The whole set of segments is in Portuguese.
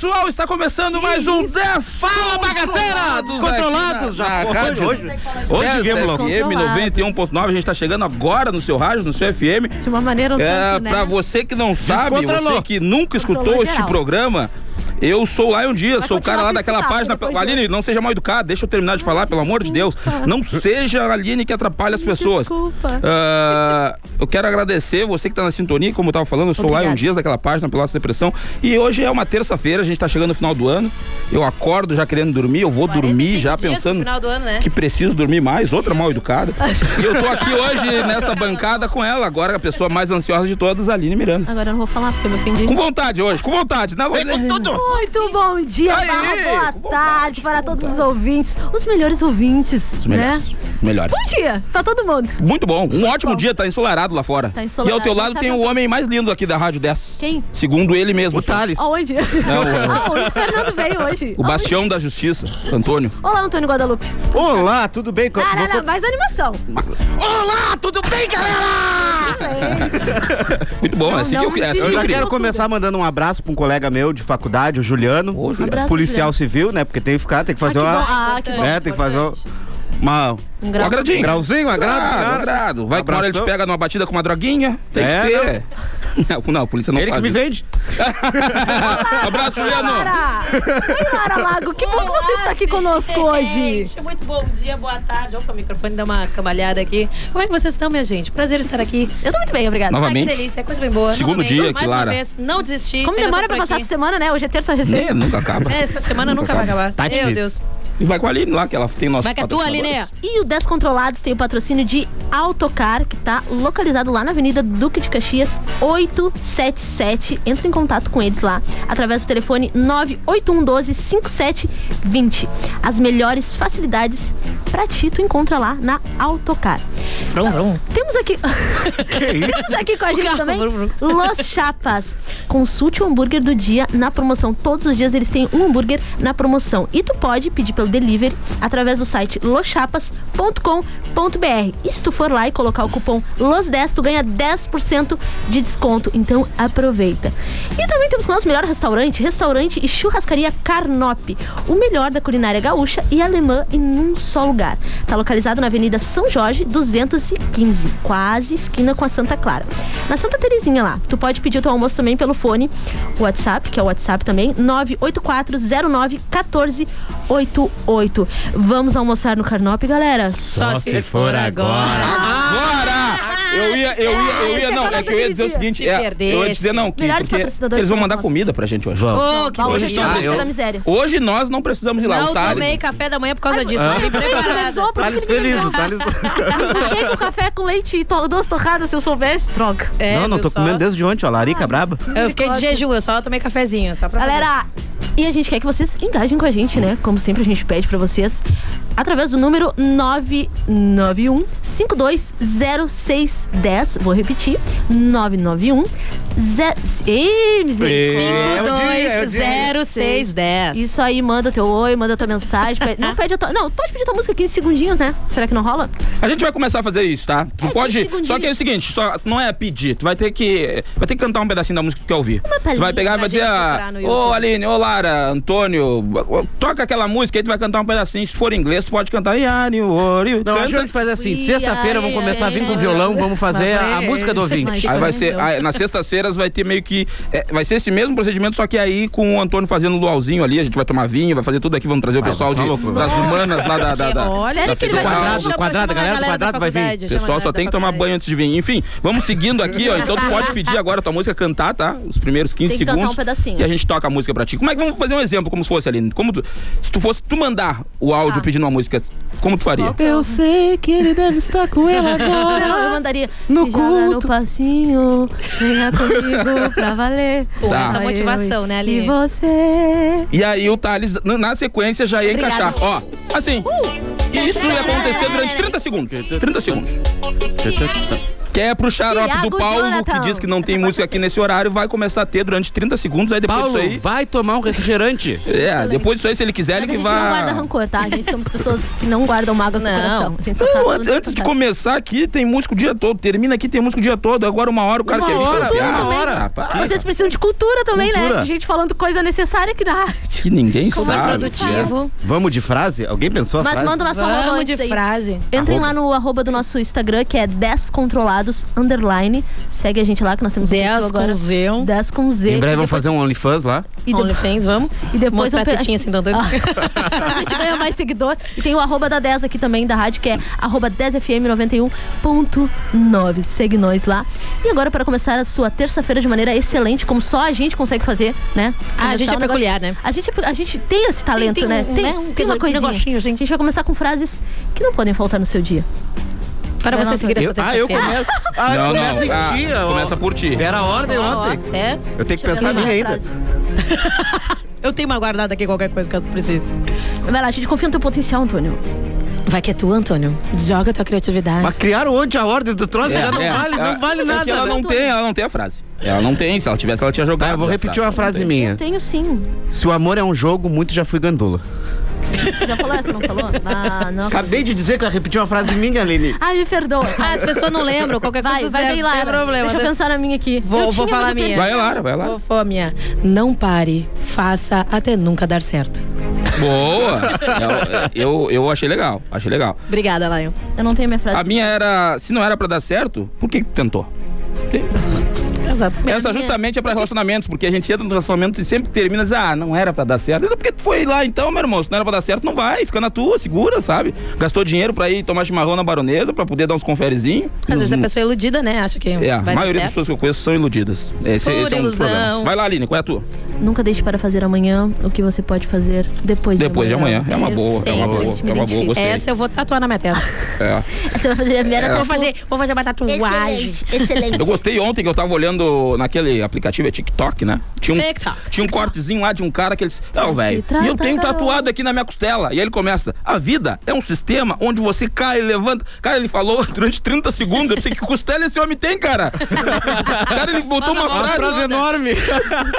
Pessoal, está começando mais um 10 Fala, bagaceira! Descontrolados já. Hoje, Hoje, hoje, hoje viemos logo. FM 91.9, a gente está chegando agora no seu rádio, no seu FM. De uma maneira um É, tanto, né? pra você que não sabe, você que nunca escutou este programa, eu sou lá um dia, Vai sou o cara lá daquela página. de Aline, não seja mal educado, deixa eu terminar de falar, pelo amor de Deus. Não seja a Aline que atrapalha as pessoas. Desculpa. Ah, eu quero agradecer você que tá na sintonia, como eu tava falando, eu sou lá um Obrigada. dias daquela página pela depressão. E hoje é uma terça-feira, a gente tá chegando no final do ano. Eu acordo já querendo dormir, eu vou dormir 45 já dias pensando ano, né? que preciso dormir mais, outra mal educada. e eu tô aqui hoje nesta bancada com ela, agora a pessoa mais ansiosa de todas, a Aline Miranda. Agora eu não vou falar porque eu me ofendi. Com vontade hoje, com vontade. Não, Vem com tudo! Muito bom dia, Aí, barra boa tarde para todos os ouvintes, os melhores ouvintes, Os né? melhores. Melhores. Bom dia pra todo mundo. Muito bom. Um ótimo dia, tá ensolarado lá fora. Tá e ensolarado, ao teu lado tá tem o homem mais lindo aqui da Rádio 10. Quem? Segundo ele mesmo. O Thales. Aonde? Não, o- Aonde o Fernando veio hoje? O bastião da justiça, Antônio. Olá, Antônio Guadalupe. Olá, tudo bem? Ah, não, não, mais animação. Olá, tudo bem, galera? Muito bom, Não, é assim não, que eu, é assim Eu que eu já quero começar mandando um abraço pra um colega meu de faculdade, o Juliano. Ô, Juliano. Abraço, policial civil, né? Porque tem que ficar, tem que fazer ah, que uma. bom. Ah, que bom. É, tem que fazer uma. Uma- Um Um grau. agradinho. um grauzinho, um agrado, Agrado, cara. agrado. Vai que uma hora ele te Abração. pega numa batida com uma droguinha. Tem É, que ter. Não, não, a polícia não Ele que faz me isso. vende. Abraço, Juliano. Lara! Oi, Lara Lago, que bom que você está aqui conosco hoje. Gente, muito bom dia, boa tarde. Opa, o microfone deu uma camalhada aqui. Como é que vocês estão, minha gente? Prazer estar aqui. Eu tô muito bem, obrigada. Nova- Ai, que Novamente. delícia, coisa bem boa. Segundo Novamente. dia Mais aqui, uma Lara. vez, não desisti. Como demora por passar aqui. essa semana, né? Hoje é terça recém. É, nunca acaba. É, essa semana nunca vai acabar. Tá Meu difícil. Deus. E vai com a Aline lá, que ela tem nosso Vai que é tua. Aline. E o Descontrolados tem o patrocínio de Autocar, que tá localizado lá na Avenida Duque de Caxias 877. Entre em contato com eles lá através do telefone 98112 5720. As melhores facilidades pra ti tu encontra lá na Autocar. Vrum, vrum. Temos aqui Temos aqui com a gente carro, também. Los Chapas. Consulte o hambúrguer do dia na promoção. Todos os dias eles têm um hambúrguer na promoção. E tu pode pedir pelo delivery através do site loschapas.com.br. E se tu for lá e colocar o cupom LOS10, tu ganha 10% de desconto. Então aproveita. E também temos o melhor restaurante, restaurante e churrascaria Carnop. O melhor da culinária gaúcha e alemã em um só lugar. Tá localizado na Avenida São Jorge, 215, quase esquina com a Santa Clara. Na Santa Terezinha lá. Tu pode pedir o teu almoço também pelo fone WhatsApp, que é o WhatsApp também, 984091488. Vamos almoçar no Carnop, galera? Só se for agora. Agora! Eu ia, eu ia, eu ia, não, é que eu ia dizer o seguinte, Te é, eu ia dizer não, que, Melhores porque patrocinadores eles vão mandar comida pra gente hoje. Oh, que hoje delícia. é Ah, eu- da miséria. Hoje nós não precisamos ir lá, Não o Thales. tomei café da manhã por causa disso. Fiquei Quem preparada. Thales ninguém feliz, o Thales. Puxei com café com leite e to- duas torradas, se eu soubesse. Droga. É, não, não tô só? comendo desde ontem, ó. Larica braba. Eu fiquei de jejum, eu só tomei cafezinho. Só pra Galera, e a gente quer que vocês engajem com a gente, né? Como sempre a gente pede pra vocês, através do número 991 520610. Vou repetir: 991 ze... Ih, misericórdia. É o dia, é o dia. 520610. Isso aí, manda teu oi, manda tua mensagem. pede- Não pede a tua. Não, pode pedir tua música 15 segundinhos, né? Será que não rola? A gente vai começar a fazer isso, tá? Tu É, pode. Só que é o seguinte, só não é pedir. Tu vai ter que. Vai ter que cantar um pedacinho da música que tu quer ouvir. Tu vai pegar e pra vai dizer, ô YouTube. Aline, ô Lara, Antônio, toca aquela música aí, tu vai cantar um pedacinho. Se for em inglês, tu pode cantar. Yari, ori, Não, a gente faz assim, sexta-feira vamos começar a vir com violão, vamos fazer a, a música do ouvinte. Mas- Aí vai ser, aí, nas sextas-feiras vai ter meio que. é, vai ser esse mesmo procedimento, só que aí com o Antônio fazendo o luauzinho ali, a gente vai tomar vinho, vai fazer tudo aqui, vamos trazer o Vai, pessoal vai de, das humanas lá da. da, da Olha, Sério da que ele vai-. Quadrado, a galera do quadrado vai vir. O pessoal só tem que tomar banho antes de vir. Enfim, vamos seguindo aqui, ó. Então tu pode pedir agora a tua música cantar, tá? Os primeiros 15 Tem que cantar segundos. um pedacinho. E a gente toca a música pra ti. Como é que vamos fazer um exemplo, como se fosse ali? Como tu, se tu fosse tu mandar o áudio Tá. pedindo uma música, como tu faria? Eu sei que ele deve estar com ela agora. Não, eu mandaria. No "Se joga no culto." passinho, venha comigo pra valer. Com Tá. essa motivação, né, E Aline? você. E aí o Thales, na sequência, já ia Obrigada. encaixar. Ó, assim. Isso ia acontecer durante 30 segundos. 30 segundos. Que é pro xarope do Thiago Paulo, Jonathan. que diz que não tem música aqui nesse horário, vai começar a ter durante 30 segundos, aí depois Paulo, disso aí. vai tomar um refrigerante. É, depois disso aí, se ele quiser, Mas ele a que gente não guarda vai. rancor, tá? A gente somos pessoas que não guardam mágoas no Não. coração. A gente só tá Não, falando antes, antes de começar aqui, tem música o dia todo. Termina aqui, tem música o dia todo. Agora uma hora o cara Uma quer vir hora, copiar. uma hora. Ah, para. Vocês precisam de cultura também, né? Cultura. De gente falando coisa necessária aqui na arte. Que ninguém Super sabe. produtivo. Vamos de frase? Alguém pensou a Mas frase? manda o nosso Vamos de frase. Entrem lá no arroba do nosso Instagram, que é 10 underline. Segue a gente lá, que nós temos um 10 perfil com agora. Z. 10 com Z. Em breve vamos fazer um OnlyFans lá. E, de- OnlyFans, vamos? e depois Mostrar um pe- assim, dando... Ah. a gente ganha mais seguidor. E tem o arroba da 10 aqui também, da rádio, que é arroba 10fm91.9. Segue nós lá. E agora, para começar a sua terça-feira de maneira excelente, como só a gente consegue fazer, né? Ah, a gente é negócio- peculiar, né? A gente, a gente tem esse talento, tem né? um, Tem, né? Um tem uma coisa- coisinha. negócio, gente. A gente vai começar com frases que não podem faltar no seu dia. Para você seguir essa Ah, eu começo. Ah, Não, começa em ah, ti, começa por ti. Era a ordem Ó, ó, ontem. É? Eu tenho que eu pensar minha uma ainda. frase. Eu tenho uma guardada aqui, qualquer coisa que eu precise. Vai lá, a gente confia no teu potencial, Antônio. Vai que é tu, Antônio. Joga tua criatividade. Mas criaram ontem a ordem do troço, É, já não é, vale, é, não vale é nada. ela né? não tem, ela não tem a frase. Ela não tem, se ela tivesse, ela tinha jogado. Tá, eu vou repetir uma frase não tem. minha. Tenho sim. Se o amor é um jogo, muito já fui gandula. Já falou essa, não falou? Ah, não. Acabei de dizer que eu repeti uma frase minha, Aline. Ah, me perdoa. Ah, as pessoas não lembram. Qualquer Vai, coisa vai não daí, tem Lara. problema. Deixa eu né? pensar na minha aqui. Vou, Eu vou tinha, falar a minha. Vai, Lara, vai lá. Vou falar a minha. Não pare. Faça até nunca dar certo. Boa! eu, eu, eu achei legal, achei legal. Obrigada, Lion. Eu não tenho minha frase. A minha era, se não era pra dar certo, por que que tu tentou? Exatamente. Essa justamente é pra relacionamentos, porque a gente entra no relacionamento e sempre termina dizendo, ah, não era pra dar certo. Então, Porque tu foi lá então, meu irmão, se não era pra dar certo, não vai, fica na tua, segura, sabe? Gastou dinheiro pra ir tomar chimarrão na baronesa, pra poder dar uns conferezinhos. Às vezes a pessoa é iludida, né? Acha que É, a maioria das pessoas que eu conheço são iludidas. Esse, esse é um dos ilusão. problemas. Vai lá, Aline, qual é a tua? Nunca deixe para fazer amanhã o que você pode fazer depois, Depois de amanhã. É uma boa, é uma boa, é uma boa, identifico. gostei. Essa eu vou tatuar na minha testa. É. Você vai fazer a primeira É. Vou fazer, vou fazer uma tatuagem. Excelente, excelente. Eu gostei ontem que eu tava olhando naquele aplicativo, é TikTok, né? Tinha um, TikTok. Tinha um cortezinho lá de um cara que ele disse, não, velho, e eu tenho garoto." tatuado aqui na minha costela. E aí ele começa, a vida é um sistema onde você cai e levanta. Cara, ele falou durante 30 segundos, eu pensei, que costela esse homem tem, cara? cara, ele botou uma uma frase... Frase enorme.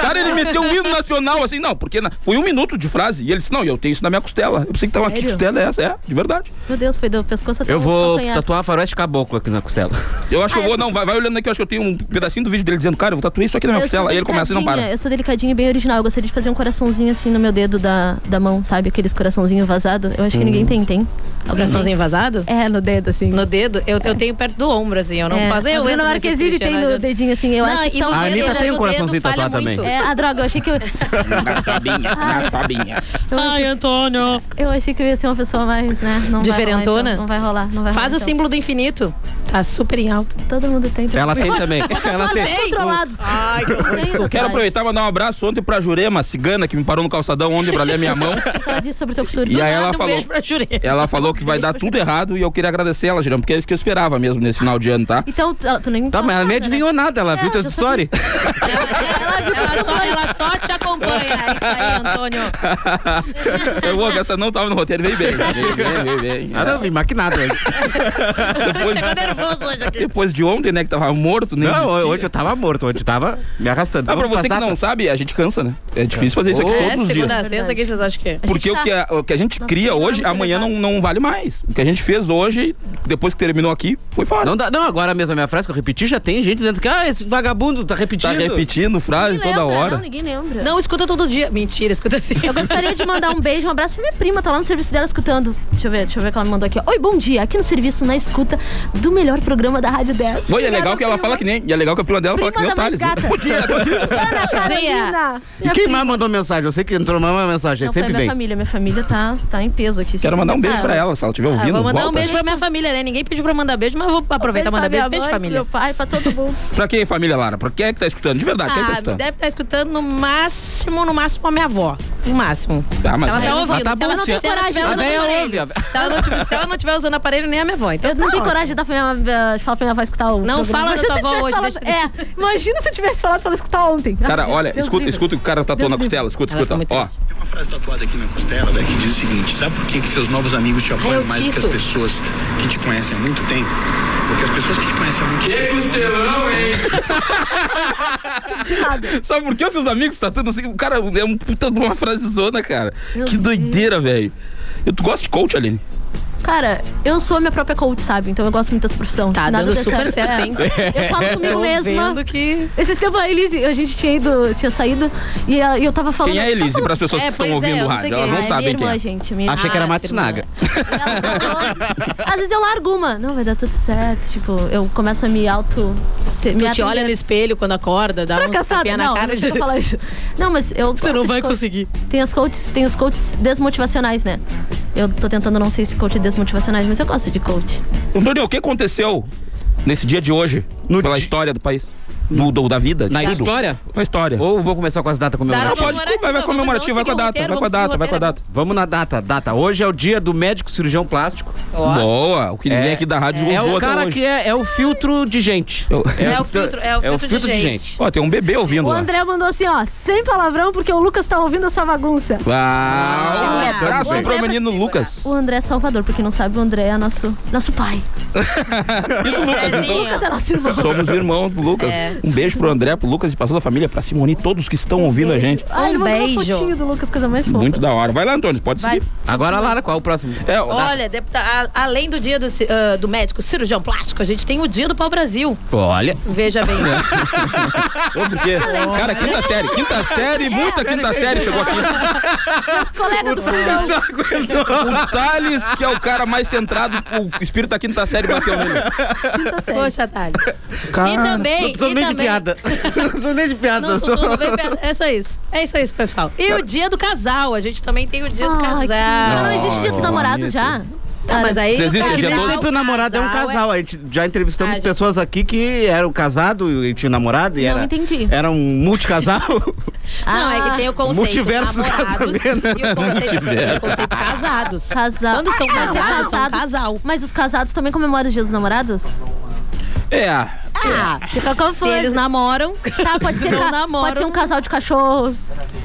Cara, ele meteu um hino nacional, assim, não, porque na- foi um minuto de frase. E ele disse, não, eu tenho isso na minha costela. Eu pensei que tava aqui, costela é essa, é, de verdade. Meu Deus, foi do pescoço até Eu vou tatuar faroeste caboclo aqui na costela. Eu acho Ah, que eu vou, essa- não, vai, vai olhando aqui, eu acho que eu tenho um pedacinho do vídeo dele dizendo, cara, eu vou tatuar isso aqui na minha Eu costela. Aí ele começa e não para. Eu sou delicadinha e bem original. Eu gostaria de fazer um coraçãozinho assim no meu dedo da, da mão, sabe? Aqueles coraçãozinho vazado. Eu acho que ninguém tem, tem. Coraçãozinho vazado? É, no dedo, assim. No dedo? Eu, eu tenho perto do ombro, assim. Eu não é. a Eu entro Marquezine tem não no dedinho, assim. Eu Não, acho e no A Anitta tem um coraçãozinho tatuado também. É, a droga, eu achei que eu, Na tabinha, na tabinha. eu, achei, Antônio. eu achei que eu ia ser uma pessoa mais, né? Não Diferentona? Vai rolar, então. Não vai rolar, não vai Faz rolar, o então. símbolo do infinito. Tá super em alto. Todo mundo tem. Ela tem também. Ela tem. Controlados. Ai, que. Tem, Quero aproveitar e mandar um abraço ontem pra Jurema, cigana, que me parou no calçadão ontem pra ler a minha mão. Ela disse sobre o teu futuro. E aí ela um falou. beijo pra Jurema. Ela falou que vai dar tudo errado e eu queria agradecer ela, Jurema, porque é isso que eu esperava mesmo nesse final de ano, tá? Então, tu nem Tá, mas ela nem né? adivinhou nada, ela viu É, teus eu só- stories. Ela, só, ela só te acompanha. É isso aí, Antônio. Eu vou, essa não tava no roteiro, veio bem. Veio bem, veio bem. Ah, não, vim maquinado hoje. Depois, Chegou nervoso hoje aqui. depois de ontem, né, que tava morto, nem Não, existia. hoje eu tava morto, hoje eu tava me arrastando. Ah, pra você que não sabe, a gente cansa, né? É difícil fazer isso aqui Oh. É, todos os dias. segunda a sexta, o que vocês acham que é? Porque o, que tá- a, o que a gente Nossa, cria hoje, muito amanhã não, não vale mais. O que a gente fez hoje, depois que terminou aqui, foi fora. Não, dá, não, agora mesmo a minha frase que eu repeti, já tem gente dizendo que, ah, esse vagabundo tá repetindo. Tá repetindo frase Ninguém toda lembra, hora. Não, ninguém lembra. Não, escuta todo dia. Mentira, escuta assim. Eu gostaria de mandar um beijo, um abraço pra minha prima, tá lá no serviço dela escutando. Deixa eu ver, deixa eu ver o que ela me mandou aqui. Oi, bom dia. Aqui no serviço, na escuta do melhor programa da Rádio 10. Foi, é legal que ela fala que nem. E é legal que a prima dela fala que nem o Thales. Ana Carolina. E quem mais mandou mensagem? Eu sei que entrou mais uma mensagem, Não, foi sempre minha vem. família. Minha família tá, tá em peso aqui. Quero mandar um beijo pra ela, se ela estiver Ah, ouvindo. vou mandar um beijo pra minha família, né? Ninguém pediu pra mandar beijo, mas vou aproveitar e mandar beijo. Beijo, família. meu pai, pra todo mundo. Pra quem, família Lara? Pra quem é que tá escutando? De verdade, quem é tá Ah, escutando? deve estar escutando no máximo, no máximo a minha avó. no máximo. Ah, mas se ela é- tá ouvindo, tá se ela bom, não, se ela a- tiver usando aparelho. Se ela não tiver, não usando aparelho, nem a minha avó. Então Eu não tá tenho ótimo. coragem de, dar pra minha, de falar pra minha avó escutar o. Não fala da tua avó tivesse hoje, falado- deixa- É, imagina se eu tivesse falado pra ela escutar ontem. Cara, Ah, olha, Deus escuta, livre. escuta o que o cara tatuou na costela. Escuta, Ela escuta. Ó. Tem uma frase tatuada aqui na costela, Beck, que diz o seguinte: sabe por que, que seus novos amigos te apoiam o mais do que as pessoas que te conhecem há muito tempo? Porque as pessoas que te conhecem há muito tempo. costelão, hein? De nada. Sabe por que os seus amigos tatuando assim? O cara é um puta de uma frase zona, cara. Meu que doideira, velho. Tu gosta de coach, Aline? Cara, eu sou a minha própria coach, sabe? Então eu gosto muito dessa profissão. Tá dando super certo, é. hein? Eu falo comigo Tô mesma. vendo que... Esses tempos a Elise, a gente tinha ido, tinha saído e eu tava falando. Quem é a Elise? Para as pessoas É, que estão é, ouvindo o rádio, elas não Ah, sabem minha quem irmã, é. gente. Minha Achei que era irmã. Matsunaga. Ela falou- Às vezes eu largo uma. Não, vai dar tudo certo. Tipo, eu começo a me auto. se- me Tu te olha no espelho quando acorda, dá um Fracassada. tapinha na Não, cara não e precisa falar isso. Não, mas eu. Você não de vai conseguir. Tem os coaches, tem os coaches desmotivacionais, né? Eu tô tentando não ser esse coach desmotivacionais, mas eu gosto de coach. Antônio, o que aconteceu nesse dia de hoje? No pela di- história do país? Do, do- da vida? de Na tudo? história? Na história. Ou vou começar com as datas Dá Não, comemorativas? pode, Comemorativa, vai, vai comemorativo, vai com a o data, vai com a data, vamos vai com a o data. Vamos na data, data. Hoje é o dia do médico cirurgião plástico. Ó. Boa, o que ninguém É- aqui da rádio É usou o cara que é, é o filtro de gente. Eu- É o filtro, é o filtro, de, gente. Ó, tem um bebê ouvindo O lá. André mandou assim, ó, sem palavrão, porque o Lucas tá ouvindo essa bagunça. Ah, um Ah, abraço o pro menino Lucas. O André é Salvador, pra quem não sabe, o André é nosso, nosso pai. E do Lucas, então. Lucas é nosso irmão. Somos irmãos do Lucas. É. Um beijo pro André, pro Lucas e pra toda a família, pra Simone, todos que estão ouvindo a gente. Ah, ele Um uma beijo. fotinho do Lucas, coisa mais fofa. Muito da hora. Vai lá, Antônio, pode Vai. seguir. Agora, Lara, qual é o próximo? É, ó, Olha, deputa- a- além do dia do, ah, do médico cirurgião plástico, a gente tem o dia do pau-brasil. Olha. Veja bem. Ô, porque, cara, quinta série, quinta série, muita quinta série chegou aqui. Os colegas do fundão. O Thales, que é o cara mais centrado, o espírito da quinta série bateu nele. Quinta série. Poxa, Thales. Cara, e também. E nem de também- piada. Tô nem de piada. Não, só- sou tudo bem piada. É só isso. É só isso, pessoal. E o dia do casal. A gente também tem o dia do Ai, casal. que- Mas não existe dia dos namorados já? Tá, mas aí. Existe o dia Que nem sempre o namorado é um casal. A gente já entrevistamos Ah, gente. pessoas aqui que eram casados e tinham namorado e Não era, entendi. era um multicasal. Não, é que tem o conceito Multiverso do namorados casamento. e o conceito, tem o conceito casados. Casal. Quando são Ah, mas é casados, são casal. Mas os casados também comemoram os dias dos namorados? É, Ah, Fica se confuso. eles namoram. Tá, pode ser, não ca- namoram. pode ser um casal de cachorros.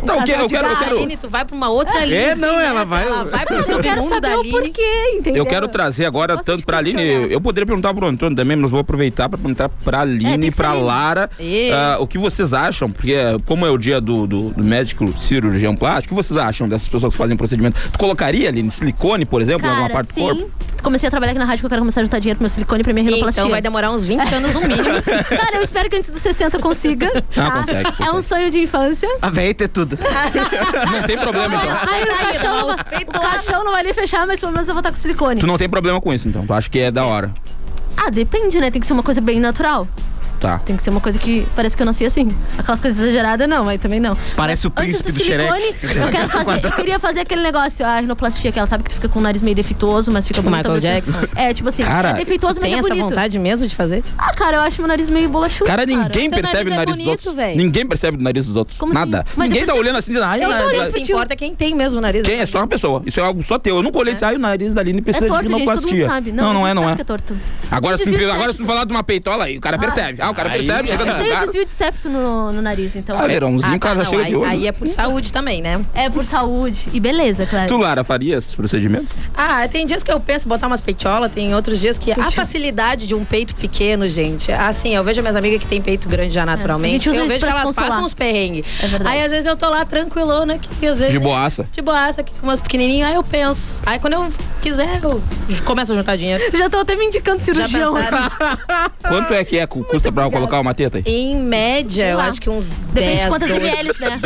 Um o quê? casal Eu de quero- eu quero- Aline, tu vai pra uma outra linha. É, não, né? ela vai- Ela vai pro Eu quero submundo da saber o Aline. porquê, entendeu? eu quero trazer agora, tanto pra Aline, questionar. eu poderia perguntar pro Antônio também, mas vou aproveitar pra perguntar pra É, Aline e ser pra. Lara ah, o que vocês acham, porque como é o dia do, do, do médico cirurgião plástico, o que vocês acham dessas pessoas que fazem procedimento? Tu colocaria, Aline, silicone, por exemplo, em alguma Cara, parte sim. do corpo? Comecei a trabalhar aqui na rádio que eu quero começar a juntar dinheiro pro meu silicone pra minha rinoplastia. Então vai demorar uns 20 anos no mínimo. Cara, eu espero que antes dos 60 consiga. Ah, tá? consegue, É um sonho de infância. A véia ter tudo. Não tem problema, então. Aí o Tá caixão, não peitos o lá. caixão não vai nem fechar, mas pelo menos eu vou estar com silicone. Tu não tem problema com isso, então. Tu acha que é da hora. Ah, depende, né? Tem que ser uma coisa bem natural. Tá. Tem que ser uma coisa que parece que eu nasci assim. Aquelas coisas exageradas, não, mas também não. Parece o Antes príncipe do silicone, eu quero fazer. Eu queria fazer aquele negócio, a rinoplastia, que ela sabe que tu fica com o nariz meio defeituoso, mas fica Tipo bonito. Michael. Jackson. É, tipo assim, Cara, é defeituoso, mas Tem é essa bonito. vontade mesmo de fazer? Ah, cara, eu acho meu nariz meio bolachudo. Cara, ninguém Teu percebe o nariz é nariz dos bonito, outros. véi. Ninguém percebe o nariz dos outros. Como assim? Nada. Mas Ninguém eu tá percebo- olhando assim e dizendo, ai, Eu o nariz ti. importa é quem tem mesmo o nariz. Quem é só uma pessoa. Isso é algo só teu. Eu nunca olhei e disse, ai, o nariz da Aline É precisa torto, de rinoplastia. mundo sabe. Não, não é, não é. é. Agora, Tem se, tu falar de uma peitola aí, o cara percebe. Ah, o cara Aí- percebe, chega no Tem lugar. desvio de septo no, no nariz, então. Ah, verãozinho, o cara não, chega de aí, olho. aí é por saúde também, né? É por saúde. E beleza, claro. Tu, Lara, faria esses procedimentos? Ah, tem dias que eu penso em botar umas peitiolas, tem outros dias que a facilidade de um peito pequeno, gente. Assim, eu vejo minhas amigas que têm peito grande já naturalmente. É, A gente usa eu vejo que elas consolar. passam uns perrengues. É verdade. Aí às vezes eu tô lá tranquilona, que às vezes. De boaça. De boaça, aqui com meus pequenininhos, aí eu penso. Aí quando eu quiser, eu começo a juntar dinheiro. Já tô até me indicando cirurgião. Quanto é que é cu- custa pra colocar uma teta aí? Em média, eu acho que uns Depende 10, de quantas 12. ml, né?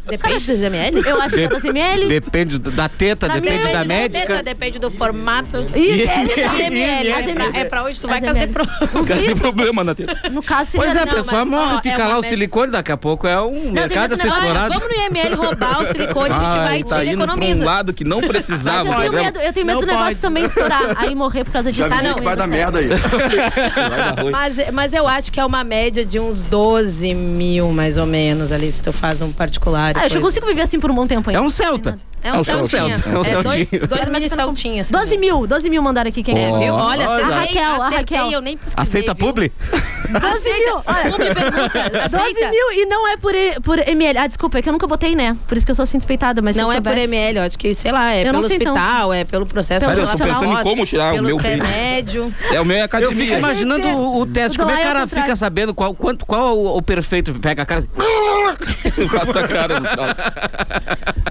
Depende dos ml? Eu acho que quantas ml. Depende da teta, Da depende da médica. teta, depende do formato. E ml, As é pra, é onde tu vai As casar. Uns Cara, tem problema na teta. No caso, seria... Pois é, a Não, pessoa mas, morre, ó, fica é lá uma o média- silicone, daqui a pouco é um mercado a ser Olha, explorado. vamos no IML roubar o silicone, a gente vai Ai, e tá tira e indo pra um economiza. lado que não Mas precisava. eu tenho programa. medo, eu tenho medo Não do negócio pode. também estourar. Aí morrer por causa disso. avisei não, que eu vai não dar. Merda aí. Vai dar ruim. Mas, mas eu acho que é uma média de uns 12 mil, mais ou menos, ali, se tu faz um particular. Ah, eu já consigo viver assim por um bom tempo É ainda. um Celta. É um É um Celtinha. Celta, é um É dois, dois mini Celtinhas. assim. 12 mil, 12 mil mandaram aqui. Quem É, é? viu? Olha, a acertei, Raquel, a acertei, Raquel. eu nem pesquisei, Aceita viu? publi? 12 mil, olha. Não me pergunta, 12 aceita? mil e não é por, e- por ml. Ah, desculpa, é que eu nunca botei, né? Por isso que eu sou assim despeitada, mas se Não eu é por soubesse- ml, eu acho que, sei lá, é Eu não pelo sei, então. hospital, é pelo processo Sério, eu tô pensando em como tirar o meu peito. remédios. É o meu é Eu academia. fico imaginando o, o teste. O Como é que o cara contrário. fica sabendo qual, quanto, qual é o, o perfeito? Pega a cara. Faça a cara no troço.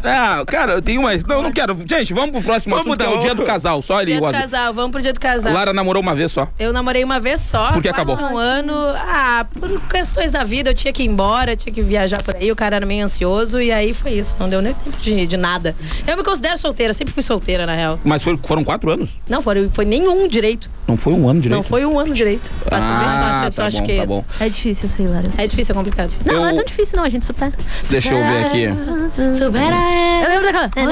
Ah, cara, eu tenho mais. Não, eu não quero. Gente, vamos pro próximo Vamos assunto, que é dar o dia um- do casal. Só ele Dia do gosta. casal, vamos pro dia do casal. Lara namorou uma vez só. Eu namorei uma vez só. Por que quase acabou? Um ano. Ah, por questões da vida, eu tinha que ir embora, tinha que viajar por aí. O cara era meio ansioso e aí foi isso. Não deu nem tempo de, de nada. Eu me considero solteira, sempre fui solteira, na real. Mas foi- foram quatro anos? Não foi, foi nenhum direito. Não foi um ano direito. Não foi um ano direito. Pra tu ver, tu Ah, acha, tu tá acha bom, que. tá bom. É difícil, eu sei, Lara. É difícil, é complicado. Não, não é Eu- tão difícil, não. A gente supera. Deixa eu ver aqui. Supera Eu lembro daquela.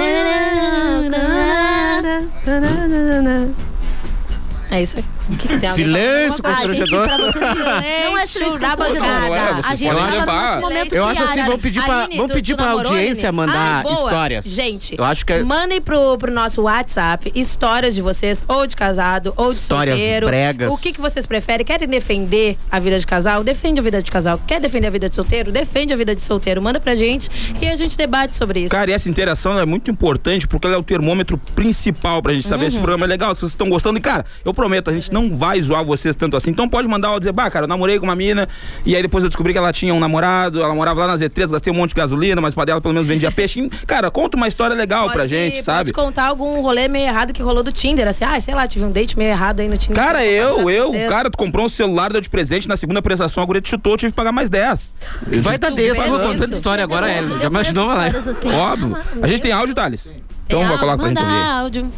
É isso aí. O que, que tem alguém Silêncio? Ah, pra vocês Não é constrangedor. é, A gente podem tava levar. momento Eu acho assim, vamos pedir pra, Aline, vamos pedir tu pra namorou, audiência Aline? mandar Ai, histórias. Gente, eu acho que é mandem pro, pro nosso WhatsApp histórias de vocês, ou de casado, ou de Histórias solteiro. bregas. O que, que vocês preferem? Querem defender a vida de casal? Defende a vida de casal. Quer defender a vida de solteiro? Defende a vida de solteiro. Manda pra gente e a gente debate sobre isso. Cara, e essa interação é muito importante porque ela é o termômetro principal pra gente saber se o programa é legal, se vocês estão gostando. E, cara, eu prometo, a gente não vai zoar vocês tanto assim. Então pode mandar ou dizer, bah, cara, eu namorei com uma mina e aí depois eu descobri que ela tinha um namorado, ela morava lá na Z3, gastei um monte de gasolina, mas pra dela pelo menos vendia peixe. Cara, conta uma história legal pra gente, pode sabe? contar algum rolê meio errado que rolou do Tinder. Assim, ah, sei lá, tive um date meio errado aí no Tinder. Cara, eu, eu, Vocês. cara, tu comprou um celular, deu de presente, na segunda prestação a guria te chutou, eu tive que pagar mais 10. Vai dar Tu desse, vê eu vou contando história agora, Eu Ellen. conheço Já imaginou assim. Óbvio. A gente tem áudio, Thales? Então vai áudio, colocar pra gente ouvir. áudio.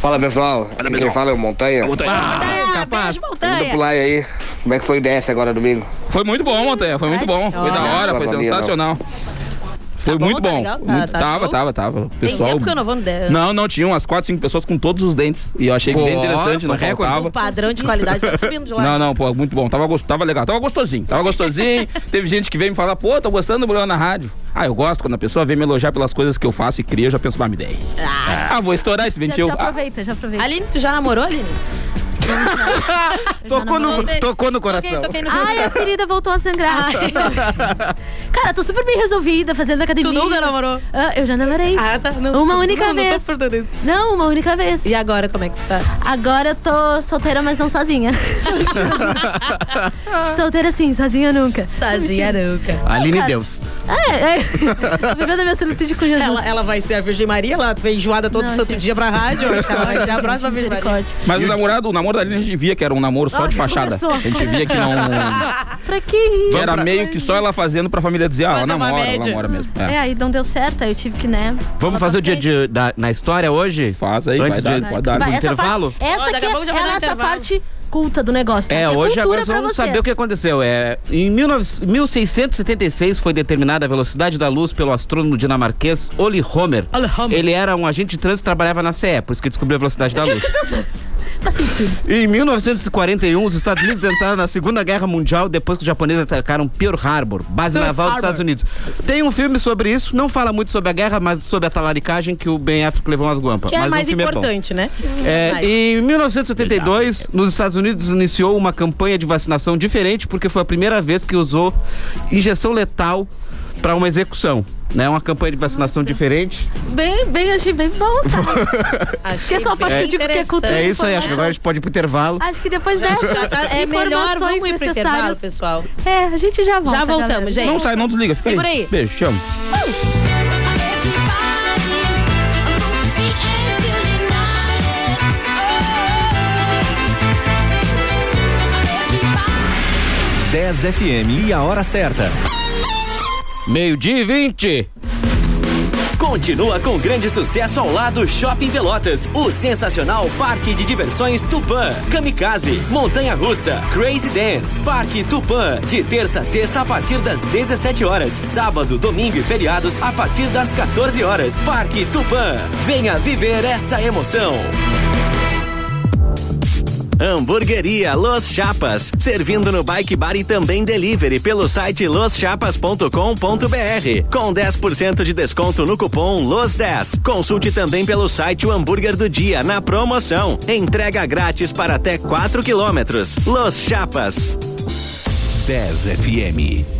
Fala pessoal, quem fala é o Montanha. Ah, beijo, Manda montanha. pro like aí. Como é que foi o DS agora domingo? Foi muito bom, Montanha, foi muito bom. Foi da hora, foi sensacional. Foi bom, muito tá bom. legal? Tá- Muito- tá tava, tava, tava. O Tem Pessoal. tempo que eu não vou no dez. Não, não, tinha umas 4, 5 pessoas com todos os dentes. E eu achei Pô, bem interessante, não recorde. faltava. O padrão de qualidade tá subindo de lá. Não, não, pô, muito bom. Tava, gost... tava legal, tava gostosinho. Tava gostosinho. Teve gente que veio me falar, pô, tô gostando do programa na rádio. Ah, eu gosto quando a pessoa vem me elogiar pelas coisas que eu faço e cria, eu já penso, bah, me dei. Ah, vou estourar esse Já, ventil. já Ah, aproveita, já aproveita. Aline, tu já namorou, Aline? Tocou no, Toquei- tocou no Toquei, coração. toquei no Ai, a ferida voltou a sangrar. Cara, tô super bem resolvida, fazendo academia. Tu nunca namorou? Ah, eu já namorei. Ah, tá. Não, Uma não, única não, Não vez. tô perdoando isso. Não, uma única vez. E agora, como é que tu tá? Agora eu tô solteira, mas não sozinha. solteira sim, sozinha nunca. Sozinha nunca. Aline Cara, Deus. É, é. tô vivendo a minha solitude com Jesus. Ela, ela vai ser a Virgem Maria, ela vem enjoada todo Não, santo dia pra rádio. Acho que ela vai ser a próxima Virgem Maria. Mas o namorado, o namoro Aline a gente via que era um namoro só Ah, de já fachada. começou. A gente via que não. Pra que isso? era meio que só ela fazendo pra família dizer, ah, ela Fazer uma namora, ela média. namora mesmo. É, É. aí não deu certo, aí eu tive que, né? Vamos fazer o dia de, da, na história hoje? Faz aí, Antes vai de- dar, pode dar. Vai, essa intervalo? Parte, essa daqui aqui a pouco já é vai dar a um intervalo. parte culta do negócio. É, tá? hoje cultura agora pra vamos vocês. saber o que aconteceu. É, em 19 1676 foi determinada a velocidade da luz pelo astrônomo dinamarquês Ole Homer. Ole Homer. Ele era um agente de trânsito e trabalhava na CE, por isso que descobriu a velocidade da luz. Faz sentido. Em 1941, os Estados Unidos entraram na Segunda Guerra Mundial depois que os japoneses atacaram Pearl Harbor, base Pearl naval dos Harbor. Estados Unidos. Tem um filme sobre isso, não fala muito sobre a guerra, mas sobre a talaricagem que o Ben Affleck levou umas guampas. Que é mas mais filme importante, né? É, em 1972, nos Estados Unidos iniciou uma campanha de vacinação diferente porque foi a primeira vez que usou injeção letal para uma execução. Né, uma campanha de vacinação diferente. Bem, bem, achei bem bom, sabe? Achei que é só a parte que eu digo que é cultura. É isso aí, acho que agora a gente pode ir pro intervalo. Acho que depois dessa É melhor, vamos ir pro intervalo, pessoal. É, a gente já volta. Já voltamos, galera. gente. Não sai, não desliga. Fica Segura aí. Beijo, te amo. 10 FM e a hora certa. Meio-dia e 20. Continua com grande sucesso ao lado Shopping Pelotas, o sensacional Parque de Diversões Tupã, Kamikaze, Montanha Russa, Crazy Dance, Parque Tupã, de terça a sexta a partir das 17 horas, sábado, domingo e feriados a partir das 14 horas. Parque Tupã, venha viver essa emoção. Hamburgueria Los Chapas, servindo no Bike Bar e também delivery pelo site loschapas.com.br, com 10% de desconto no cupom LOS10. Consulte também pelo site o hambúrguer do dia na promoção. Entrega grátis para até 4 quilômetros. Los Chapas. 10 FM.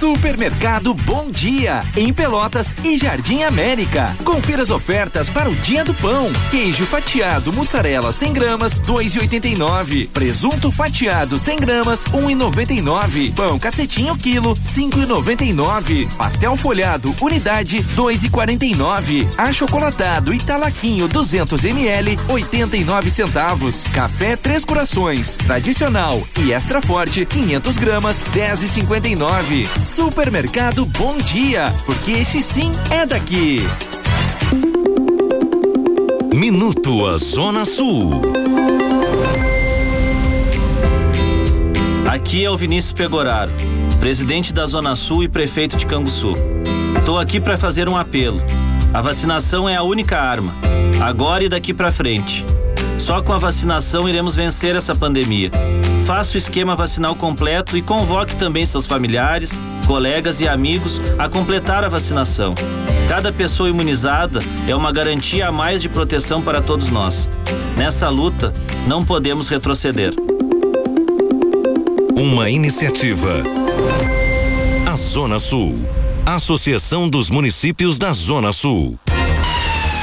Supermercado Bom Dia, em Pelotas e Jardim América. Confira as ofertas para o Dia do Pão. Queijo fatiado mussarela 100 gramas, 2,89. Presunto fatiado 100 gramas, 1,99. Pão cacetinho quilo, 5,99. Pastel folhado unidade, 2,49. Achocolatado Italaquinho 200 ml, 89 centavos. Café Três Corações, tradicional e extra forte, 500 gramas, 10,59. Supermercado Bom Dia, porque esse sim é daqui. Minuto a Zona Sul. Aqui é o Vinícius Pegoraro, presidente da Zona Sul e prefeito de Canguçu. Estou aqui para fazer um apelo. A vacinação é a única arma, agora e daqui para frente. Só com a vacinação iremos vencer essa pandemia. Faça o esquema vacinal completo e convoque também seus familiares, colegas e amigos a completar a vacinação. Cada pessoa imunizada é uma garantia a mais de proteção para todos nós. Nessa luta, não podemos retroceder. Uma iniciativa. A Zona Sul. Associação dos Municípios da Zona Sul.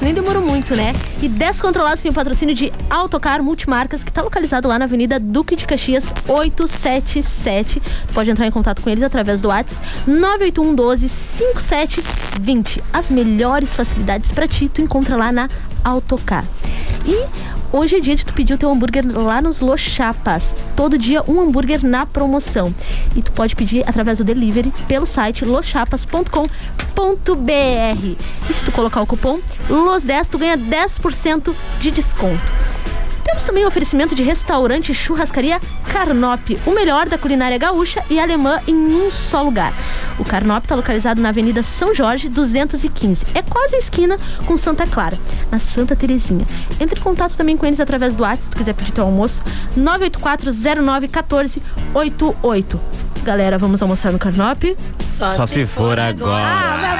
Nem demorou muito, né? E Descontrolados tem o patrocínio de Autocar Multimarcas, que está localizado lá na Avenida Duque de Caxias 877. Tu pode entrar em contato com eles através do WhatsApp 981 12 5720. As melhores facilidades para ti tu encontra lá na Autocar. E hoje é dia de tu pedir o teu hambúrguer lá nos Los Chapas. Todo dia um hambúrguer na promoção. E tu pode pedir através do delivery pelo site loschapas.com.br. E se tu colocar o cupom LOS10, tu ganha 10% de desconto. Temos também o oferecimento de restaurante churrascaria Carnop, o melhor da culinária gaúcha e alemã em um só lugar. O Carnop está localizado na Avenida São Jorge, 215. É quase a esquina com Santa Clara, na Santa Terezinha. Entre em contato também com eles através do WhatsApp, se tu quiser pedir teu almoço, 984-091488. Galera, vamos almoçar no Carnop? Só, Só se for agora. Ah,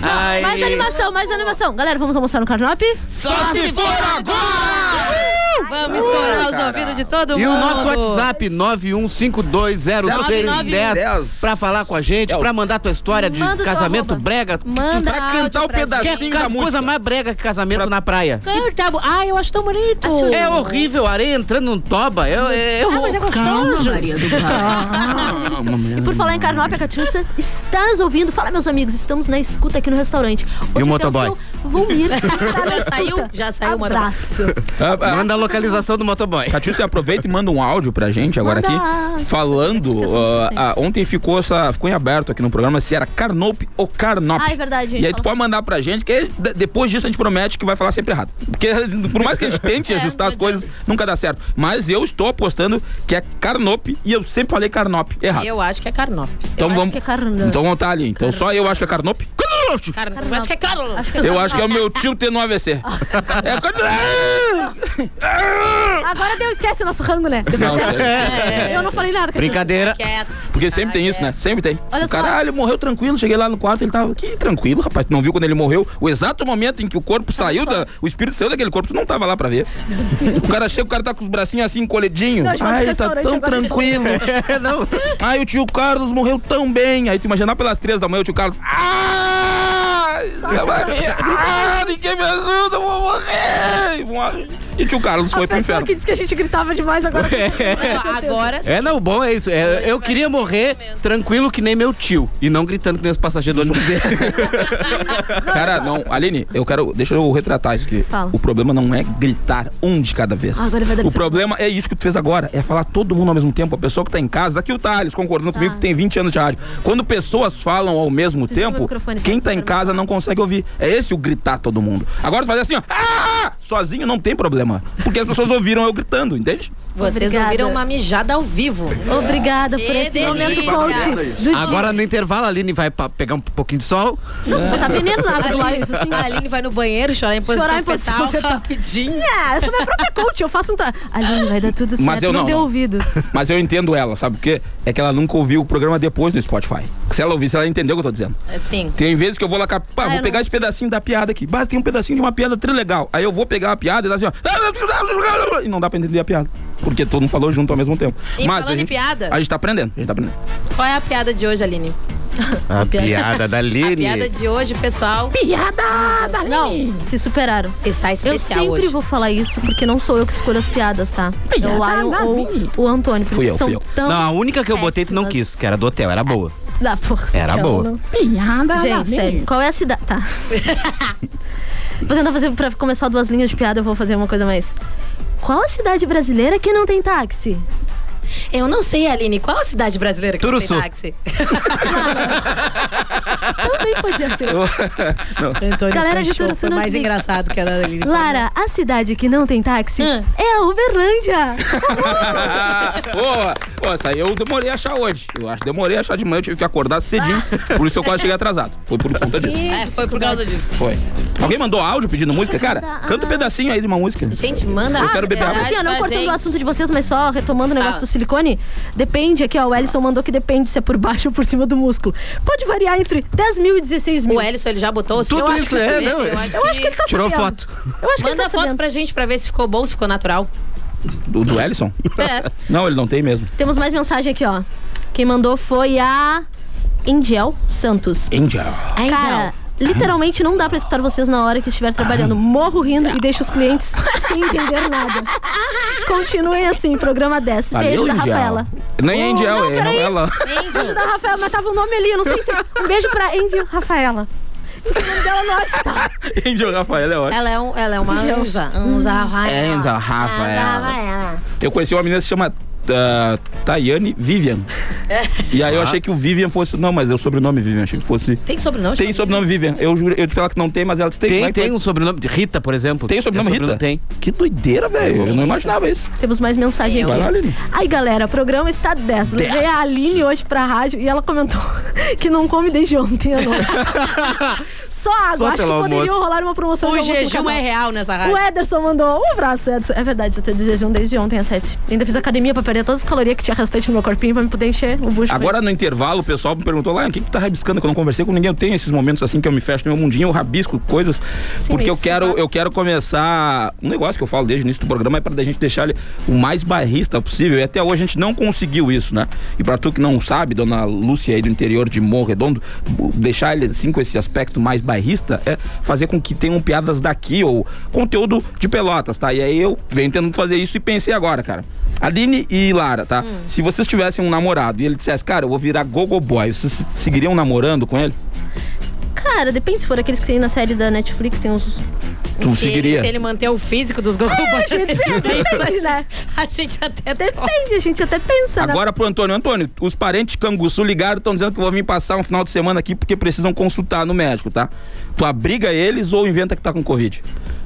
mais, mais, mais animação, mais animação. Galera, vamos almoçar no Carnop? Só se for agora! Vamos estourar os ouvidos de todo mundo. E o nosso WhatsApp 91520610 pra falar com a gente, É pra mandar tua história de Manda tua casamento arroba. brega. Manda Pra cantar o áudio pra Que é pedacinho as da música. coisas mais brega que casamento na praia. Tá bom. Ai, eu acho tão bonito. Acho- É horrível, areia entrando num toba. Eu, eu, Ah, mas é gostoso. E por falar em Carnop, a Catiúcia está nos ouvindo. Fala, meus amigos, estamos na escuta aqui no restaurante. Hoje o motoboy? tem o seu Volmir. que está na Já escuta. saiu? Já saiu. Abraço. Ah, ah, Manda a localização do motoboy. Catiúcia, aproveita e manda um áudio pra gente agora Manda. aqui, falando. ah, ontem ficou essa. Ficou em aberto aqui no programa se era Carnop ou Carnop. Ah, é verdade, gente. E aí tu pode mandar pra gente, que aí, depois disso a gente promete que vai falar sempre errado. Porque por mais que a gente tente É, ajustar as coisas, nunca dá certo. Mas eu estou apostando que é Carnop e eu sempre falei Carnop errado. Eu acho que é Carnop. Então acho vamos. que é Carnop. Então vamos tá ali. Então só eu acho que é Carnop. Carnop. Eu acho que é. Acho que é Eu acho que é o meu tio tendo um AVC. é Carnop. Agora deu, esquece o nosso rango, né? Não, sério. Eu não falei nada. Brincadeira. Quieto. Porque sempre Ah, tem isso, né? Sempre tem. Olha o só. caralho morreu tranquilo. Cheguei lá no quarto, ele tava aqui tranquilo, rapaz. Tu não viu quando ele morreu? O exato momento em que o corpo saiu, da, o espírito saiu daquele corpo, tu não tava lá pra ver. o cara chega, o cara tá com os bracinhos assim encolhidinhos. Não, a gente vai pro Ai, tá restaurante tão agora, tranquilo. não. Ai, o tio Carlos morreu tão bem. Aí tu imagina pelas três da manhã o tio Carlos. Ah! Ah, ninguém me ajuda, eu vou morrer! E tio Carlos foi a pro pessoa inferno. que disse que a gente gritava demais agora. Não, agora sim. É, não, o bom é isso. É, eu queria morrer tranquilo que nem meu tio. E não gritando que nem os passageiros do ônibus dele. Cara, não, Aline, eu quero. Deixa eu retratar isso aqui. Fala. O problema não é gritar um de cada vez. Ah, agora vai dar o problema é isso que tu fez agora. É falar todo mundo ao mesmo tempo. A pessoa que tá em casa, aqui o Thales, concordando comigo, que tem 20 anos de rádio. Quando pessoas falam ao mesmo Desliga o tempo, microfone, quem tá em casa não consegue ouvir. É esse o gritar todo mundo. Agora fazer assim, ó. Ah! Sozinho não tem problema. Porque as pessoas ouviram eu gritando, entende? Vocês Obrigada. ouviram uma mijada ao vivo. Obrigada por Que esse delícia. momento coach Agora no intervalo a Aline vai pegar um pouquinho de sol. dia. Tá veneno na água do Aline, Lions, assim. a Aline vai no banheiro chorar em posição Chorar em posição fetal, fetal. rapidinho. É, eu sou minha própria coach, eu faço um tra... Aline, vai dar tudo certo, Mas eu não, não. ouvidos. Mas eu entendo ela, sabe por quê? É que ela nunca ouviu o programa depois do Spotify. Se ela ouvisse, ela entendeu o que eu tô dizendo. Assim. Tem vezes que eu vou lá, cap- pá, Ah, vou pegar não- esse pedacinho da piada aqui. Mas tem um pedacinho de uma piada tri legal. Aí eu vou pegar a piada e dar assim, ó. E não dá pra entender a piada. Porque todo mundo falou junto ao mesmo tempo. E Mas falando a gente, piada? A gente tá aprendendo, a gente tá aprendendo. Qual é a piada de hoje, Aline? A piada da A Aline. piada de hoje, pessoal, Piada da Não, se superaram. está Eu especial sempre hoje. vou falar isso porque não sou eu que escolho as piadas, tá? É o Lion ou o Antônio. Por Fui eu, são fui eu. tão. Não, a única que eu botei tu não quis, que era do hotel, era boa. Da porra. Era boa. eu não- Gente, sério, qual é a cidade. Tá. vou tentar fazer pra começar duas linhas de piada, eu vou fazer uma coisa mais. Qual a cidade brasileira que não tem táxi? Eu não sei, Aline, qual a cidade brasileira que não Turuçu. tem táxi? Também podia ser. Antônio Galera de foi mais engraçado que a da Aline. Lara, a cidade que não tem táxi Hã? é a Uberlândia. Boa! Pô, essa aí eu demorei a achar hoje. Eu acho que demorei a achar de manhã, eu tive que acordar cedinho. Por isso eu quase cheguei atrasado. Foi por conta disso. É, foi por causa disso. Foi. Alguém mandou áudio pedindo música? Cara, canta um pedacinho aí de uma música. Gente, manda. Eu quero beber É, água. assim, ó, não cortando gente. o assunto de vocês, mas só retomando o negócio Fala. do silicone. Depende, aqui ó, o Ellison mandou que depende se é por baixo ou por cima do músculo. Pode variar entre 10 mil e 16 mil. O Ellison, ele já botou? Tudo Eu acho isso que é, sim, não, Eu acho, Eu acho que ele tá Tirou sabendo. foto. Eu acho que ele Manda tá foto sabendo. pra gente pra ver se ficou bom, se ficou natural. Do, do Ellison? É. Não, ele não tem mesmo. Temos mais mensagem aqui, ó. Quem mandou foi a Indiel Santos. Angel. Cara, literalmente não dá pra escutar vocês na hora que estiver trabalhando. Morro rindo e deixo os clientes sem entender nada. Continuem assim, programa 10. Beijo Valeu, da Angel. Rafaela. Nem Oh, Angel, não, é peraí. ela. Beijo da Rafaela, mas tava o nome ali, eu não sei se. Um beijo pra Angel Rafaela. Porque o nome dela não está. Angel Rafael é ótimo. Ela é, um, ela é uma anja. Anja Rafaela. Angel Rafael. Eu conheci uma menina que se chama uh, Tayane Vivian. E aí eu achei que o Vivian fosse. Não, mas é o sobrenome Vivian, achei que fosse. Tem sobrenome? Tem sobrenome Vivian. Eu juro, eu disse pra ela que não tem, mas ela disse tem. Tem, é tem um sobrenome de Rita, por exemplo. Tem o sobrenome Tem Rita? Tem. Que doideira, velho. Eu não imaginava isso. Temos mais mensagem Vai lá, aqui. Aline. Aí, galera, o programa está 10. Levei a Aline hoje pra rádio e ela comentou que não come desde ontem à noite. Só água. Só Acho que poderia almoço. rolar uma promoção de O jejum é real nessa O rádio. Ederson mandou um abraço, Ederson. É verdade, eu tô de jejum desde ontem às 7. Ainda fiz academia pra perder todas as calorias que tinha restante no meu corpinho pra me poder encher o bucho. Agora no intervalo, o pessoal me perguntou lá, o que, que tu tá rabiscando? Que eu não conversei com ninguém. Eu tenho esses momentos assim que eu me fecho no meu mundinho, eu rabisco coisas. porque meio eu quero, psicopata. eu quero começar. Um negócio que eu falo desde o início do programa é pra gente deixar ele o mais bairrista possível. E até hoje a gente não conseguiu isso, né? E pra tu que não sabe, dona Lúcia aí do interior de Morro Redondo, deixar ele assim com esse aspecto mais bairrista é fazer com que tenham piadas daqui ou conteúdo de pelotas, tá? E aí eu venho tentando fazer isso e pensei agora, cara. Aline e Lara, tá? Se vocês tivessem um namorado e ele dissesse, cara, eu vou virar gogo boy, vocês se- seguiriam namorando com ele? Cara, depende se for aqueles que tem na série da Netflix, tem uns. Tu Se ele, seguiria? se ele manter o físico dos Gogo É, Boys, gente, depende, né? a gente até Depende, a gente até pensa, né? Agora pro Antônio. Antônio, os parentes de Canguçu ligaram, estão dizendo que eu vou vir passar um final de semana aqui porque precisam consultar no médico, tá? Tu abriga eles ou inventa que tá com Covid?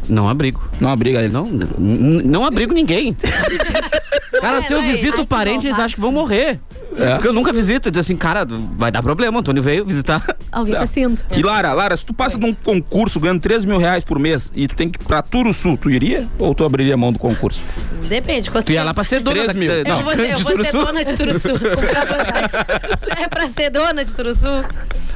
Não abrigo. Não abriga eles. Não, não abrigo ninguém. Cara, se eu é. visito Ai, o parente, que eles acham que vão morrer. É. Porque eu nunca visito. Diz assim, cara, vai dar problema. O Antônio veio visitar. Alguém tá sendo. E Lara, Lara, se tu passa num concurso ganhando 3 mil reais por mês e tu tem que ir pra Turuçu, tu iria? Ou tu abriria mão do concurso? Depende. Quanto Tu ia tempo- lá pra ser dona 3 da- mil. da- Eu não, vou ser, eu de vou ser Turuçu. dona de Turuçu. Você é pra ser dona de Turuçu?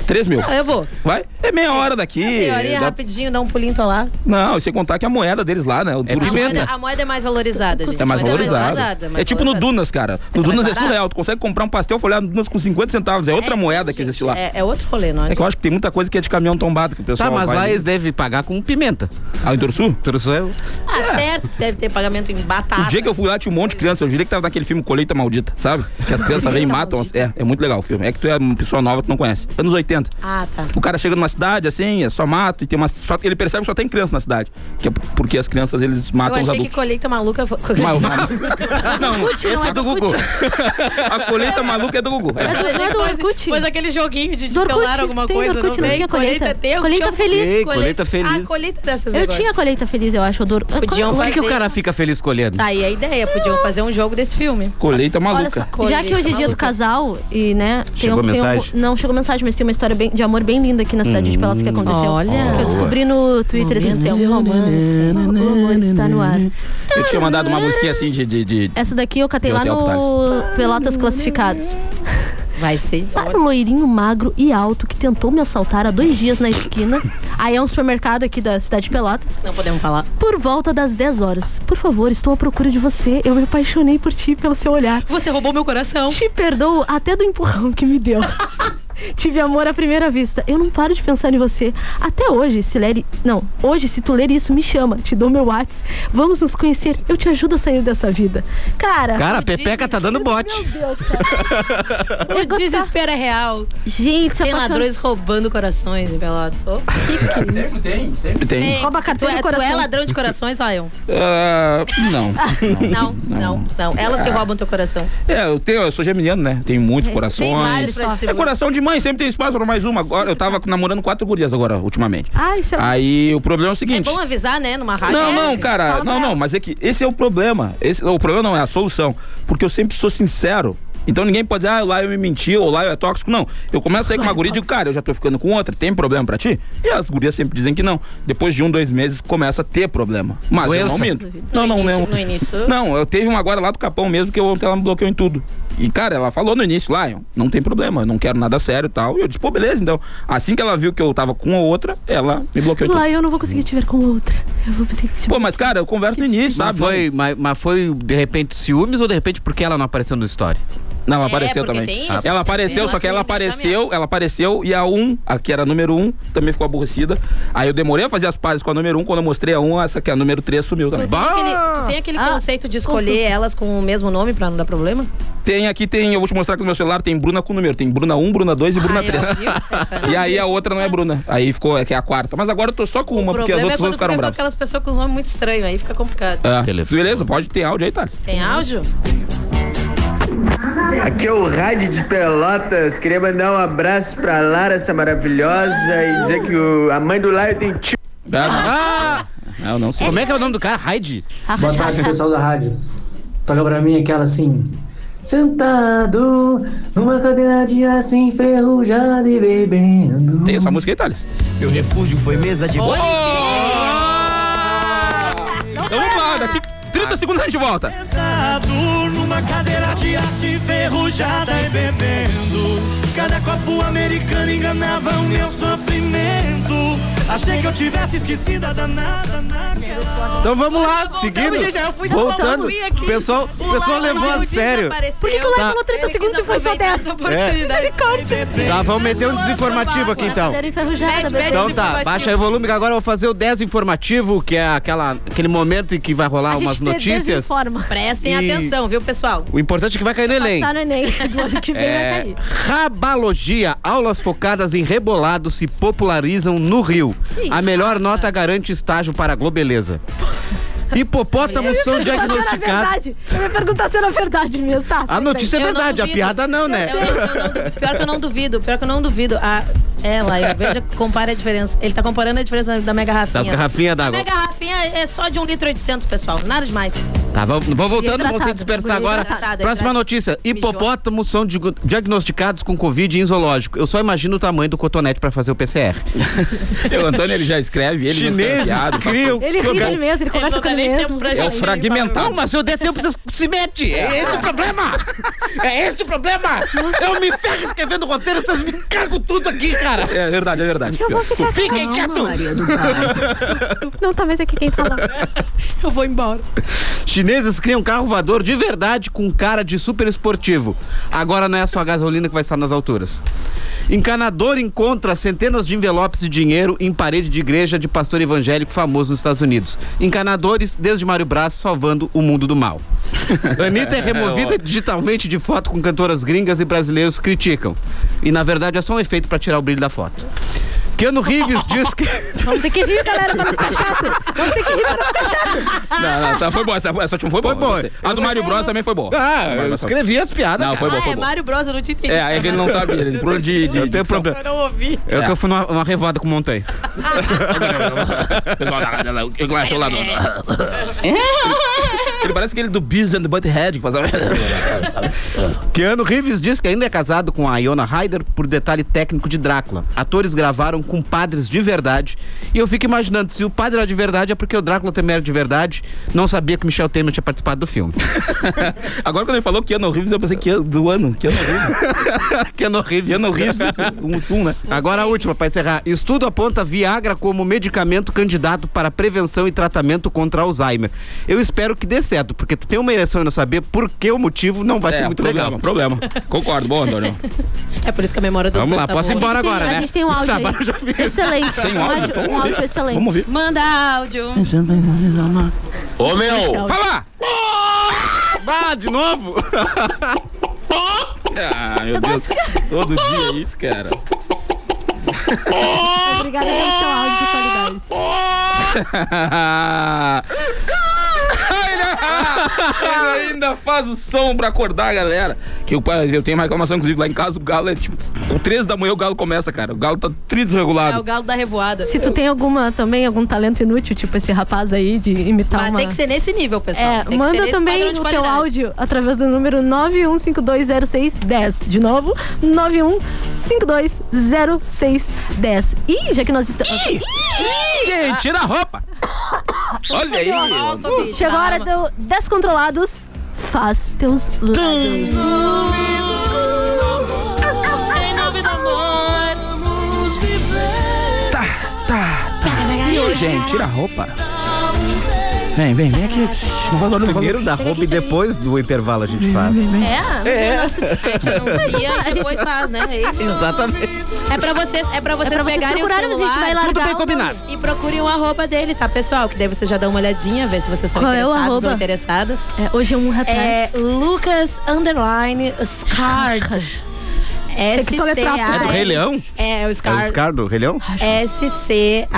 3 mil. Ah, eu vou. Vai? É meia hora daqui. Horinha dá- rapidinho, dá um pulinho tô lá. Não, e sem contar que a moeda deles lá, né? O É pimenta. moeda, a moeda é mais valorizada, gente. É mais valorizada. É tipo no. Dunas, cara. No Mas tá Dunas é surreal. Tu consegue comprar um pastel folhado no Dunas com 50 centavos. É outra moeda que existe lá. É, é outro rolê, não é? É que eu acho que tem muita coisa que é de caminhão tombado que o pessoal Tá, mas lá eles devem pagar com pimenta. Ah, em Turuçu? Turuçu é Ah, certo, deve ter pagamento em batata. O dia que eu fui lá tinha um monte de criança, eu diria que tava naquele filme Colheita Maldita, sabe? Que as crianças vêm e matam. É, é muito legal o filme. É que tu é uma pessoa nova, tu não conhece. Anos 80. Ah, tá. O cara chega numa cidade, assim, é só mato, e tem uma. Só, ele percebe que só tem criança na cidade. Que é porque as crianças eles Eu matam os achei que adultos. colheita maluca. foi- Mas- não, Orkut, não esse é é do Gugu. A colheita maluca é do Gugu. É É. do, é do Orkut. Pôs aquele joguinho de celular, alguma tem coisa. Orkut, não vem? tinha colheita? tem, Colheita tinha- feliz. Ei, colheita feliz. Ah, colheita dessas Eu tinha colheita feliz, eu acho. Odor... Podiam Por que, que o cara fica feliz colhendo? Tá aí a ideia, podiam fazer um jogo desse filme. Colheita só, já que hoje é dia do casal e, né, tem Chegou mensagem? não chegou mensagem, mas tem uma história de amor bem linda aqui na cidade de Pelotas que aconteceu. Olha. Que eu descobri no Twitter esses tempos. O amor está no ar. Eu tinha mandado uma musiquinha assim de. de, de- Essa daqui eu catei lá no Pelotas Classificados. Vai ser. Para o loirinho magro e alto que tentou me assaltar há dois dias na esquina. Aí é um supermercado aqui da cidade de Pelotas. Não podemos falar. Por volta das 10 horas. Por favor, estou à procura de você. Eu me apaixonei por ti, pelo seu olhar. Você roubou meu coração. Te perdoo até do empurrão que me deu. Tive amor à primeira vista. Eu não paro de pensar em você. Até hoje, se ler. Não, hoje, se tu ler isso, me chama. Te dou meu WhatsApp. Vamos nos conhecer. Eu te ajudo a sair dessa vida. Cara. Cara, a Pepeca tá dando bote. Meu Deus, cara. O desespero é real. Gente, se Tem ladrões roubando corações em Pelotas. Ô, Sempre tem, sempre tem. Rouba cartão tu, de é, tu é coração. ladrão de corações, Lion? Ah, não. Não, não, não. Elas que roubam teu coração. É, eu, tenho, eu sou geminiano, né? Tenho muitos corações. vários pra é coração de mãe, sempre tem espaço pra mais uma. Agora eu tava namorando quatro gurias agora, ultimamente. Ai, sei lá. Aí o problema é o É seguinte. bom avisar, né, numa rádio. Não, É. não, cara, Fala não, não, mas é que esse é o problema. Esse, o problema não é a solução. Porque eu sempre sou sincero. Então ninguém pode dizer, ah, lá eu me menti, ou lá eu é tóxico. Não. Eu começo a sair com uma guria e digo, cara, eu já tô ficando com outra, tem problema pra ti? E as gurias sempre dizem que não. Depois de um, dois meses, começa a ter problema. Mas eu não minto. Não, não, início- não. no início- Não, eu teve uma agora lá do Capão mesmo, que eu, que ela me bloqueou em tudo. E, cara, ela falou no início, Lion, não tem problema, eu não quero nada sério e tal. E eu disse, pô, beleza, então. Assim que ela viu que eu tava com a outra, ela me bloqueou. Lá eu não vou conseguir te ver com outra. Eu vou ter que te Pô, mas, cara, eu converso no início, Mas sabe? foi, mas, mas foi de repente ciúmes ou de repente porque ela não apareceu no story? Não, ela É, apareceu também. tem isso, ela apareceu, tem só que ela apareceu, ela apareceu e a 1, a que era a número 1, também ficou aborrecida. Aí eu demorei a fazer as pazes com a número 1, quando eu mostrei a 1, essa que é a número 3 sumiu também. Tu tem aquele, tu tem aquele Ah, conceito de escolher elas com o mesmo nome pra não dar problema? Tem aqui, tem, eu vou te mostrar aqui no meu celular, tem Bruna com número. Tem Bruna 1, Bruna 2 e Bruna Ai, 3. ó, viu? E aí a outra não é Bruna. Aí ficou, que é a quarta. Mas agora eu tô só com uma, o porque as é outras fica ficaram com bravas. aquelas pessoas com os nomes muito estranhos, aí fica complicado. É. Beleza, pode ter áudio aí, tá? Tem áudio? Aqui é o Rádio de Pelotas. Queria mandar um abraço pra Lara, essa maravilhosa, e dizer que o- a mãe do Laio tem tio. Ah! Não, eu não sei. Como é que é o nome do cara? Raid? Boa tarde, pessoal da rádio. Toca pra mim aquela assim. Sentado numa cadeira de aço enferrujada e bebendo. Tem essa música aí, Thales? Meu refúgio foi mesa de bola. 30 segundos a gente volta. Sentado numa cadeira de aço enferrujada e bebendo. Cada copo americano enganava o meu sofrimento. Achei que eu tivesse esquecido a danada naquela. Então vamos lá, seguindo. gente, já eu fui Voltando. voltando. O pessoal, o pessoal levou a sério. Por que, que o Léo falou 30 segundos e foi só 10? Misericórdia. Tá, vamos meter um desinformativo aqui então. Então tá, baixa aí o volume que agora eu vou fazer o desinformativo, que é aquela, aquele momento em que vai rolar A umas notícias. desinforma. Prestem E- atenção, viu, pessoal? O importante é que vai cair no Enem. Passar no Enem do ano que vem vai É, cair. rabalogia, aulas focadas em rebolado se popularizam no Rio. A melhor nota garante estágio para a Globeleza. Hipopótamos são diagnosticados. Eu ia perguntar se era verdade mesmo, tá? A notícia é verdade, a piada não, né? Eu eu não. Pior que eu não duvido, pior que eu não duvido. A, é, lá, eu veja, compara a diferença. Ele tá comparando a diferença da, minha garrafinha. Das garrafinhas d'água. minha garrafinha é só de 1 litro e 800, pessoal. Nada demais. Tá, vamos, vamos voltando, vamos se dispersar agora. hidratada, Próxima notícia. Hipopótamos são diagnosticados com Covid em zoológico. Eu só imagino o tamanho do cotonete para fazer o PCR. o Antônio ele já escreve, ele Chineses criam. Ele ri dele mesmo, ele conversa com ele mesmo. É o fragmentado. Não, mas se eu der tempo, vocês se mete. É esse o problema. É esse o problema. Eu me ferro escrevendo roteiro, vocês me cagam tudo aqui, cara. É verdade, é verdade. Eu vou ficar Fiquem quietos. Não, tá, mas aqui quem fala. Eu vou embora. Chineses criam carro voador de verdade com cara de super esportivo. Agora não é só a gasolina que vai estar nas alturas. Encanador encontra centenas de envelopes de dinheiro em parede de igreja de pastor evangélico famoso nos Estados Unidos. Encanadores, desde Mário Braz, salvando o mundo do mal. Anitta é removida digitalmente de foto com cantoras gringas e brasileiros criticam. E na verdade é só um efeito para tirar o brilho da foto. Keanu Reeves diz que. Vamos ter que rir, galera, pra não ficar chato. Vamos ter que rir pra não ficar chato. Não, não, tá, foi boa. Essa, essa última foi boa. gostei. A do Mário Bros também foi boa. Ah, eu escrevi as piadas. Não, foi boa, Ah, foi é boa. Mário Bros, eu não te entendi. É, é que ele não sabia. Ele tem problema de. de Eu tenho dicção. problema. Eu não ouvi. É, que eu fui numa, numa revoada com montanha. O que eu acho lá no- Ele parece aquele do Beavis and the Butthead que passava. Keanu Reeves diz que ainda é casado com a Iona Ryder por detalhe técnico de Drácula. Atores gravaram com padres de verdade. E eu fico imaginando, se o padre era de verdade, é porque o Drácula também era de verdade. Não sabia que Michel Temer tinha participado do filme. Agora quando ele falou Keanu Reeves, eu pensei que ia- do ano. Keanu Reeves. Keanu Reeves. Keanu Reeves, um sum, né? Agora a última, para encerrar. Estudo aponta Viagra como medicamento candidato para prevenção e tratamento contra Alzheimer. Eu espero que dê certo, porque tu tem uma ereção e não saber por que o motivo não vai é, ser muito problema, legal. problema. Concordo, bom, Antônio. É por isso que a memória do Vamos lá, tá posso ir embora Tem- agora, a né? gente tem um áudio. Excelente. Tem um áudio? Um áudio excelente. Vamos ouvir. Manda áudio. Ô meu! Fala! Ah, de novo? Ah, meu Deus. Todo dia é isso, cara. Obrigada pelo seu áudio de qualidade. Ele ainda faz o som pra acordar a galera. Que eu, eu tenho uma reclamação, inclusive, lá em casa o galo é tipo. Com 13 da manhã o galo começa, cara. O galo tá tri É desregulado. o galo da revoada. Se tu tem alguma também, algum talento inútil, tipo esse rapaz aí de imitar Mas uma... tem que ser nesse nível, pessoal. É, Tem que ser manda nesse também o teu áudio através do número 91520610. De novo, 91520610. E já que nós estamos. Ih, gente, tira a roupa! Olha aí! Bicho, Chegou a hora do Descontrolados. Faz teus lados. Sem nome do amor. Tá, tá, tá. Ih, gente, tira a roupa. Vem, vem, vem aqui. Não vai barulho, Primeiro da roupa e depois do intervalo a gente faz. É? É. A gente anuncia e depois faz, né? É isso. Exatamente. É pra vocês, é pra vocês É pra vocês pegarem o celular. a gente vai largar Tudo bem combinado. E procurem o arroba dele, tá, pessoal? Que daí você já dá uma olhadinha, ver se vocês estão Qual é interessados ou interessadas. É, hoje é um atrás. É Lucas Underline Scard. É do Rei Leão? É, o É o. Scar do Rei Leão? S-C-A-R-D.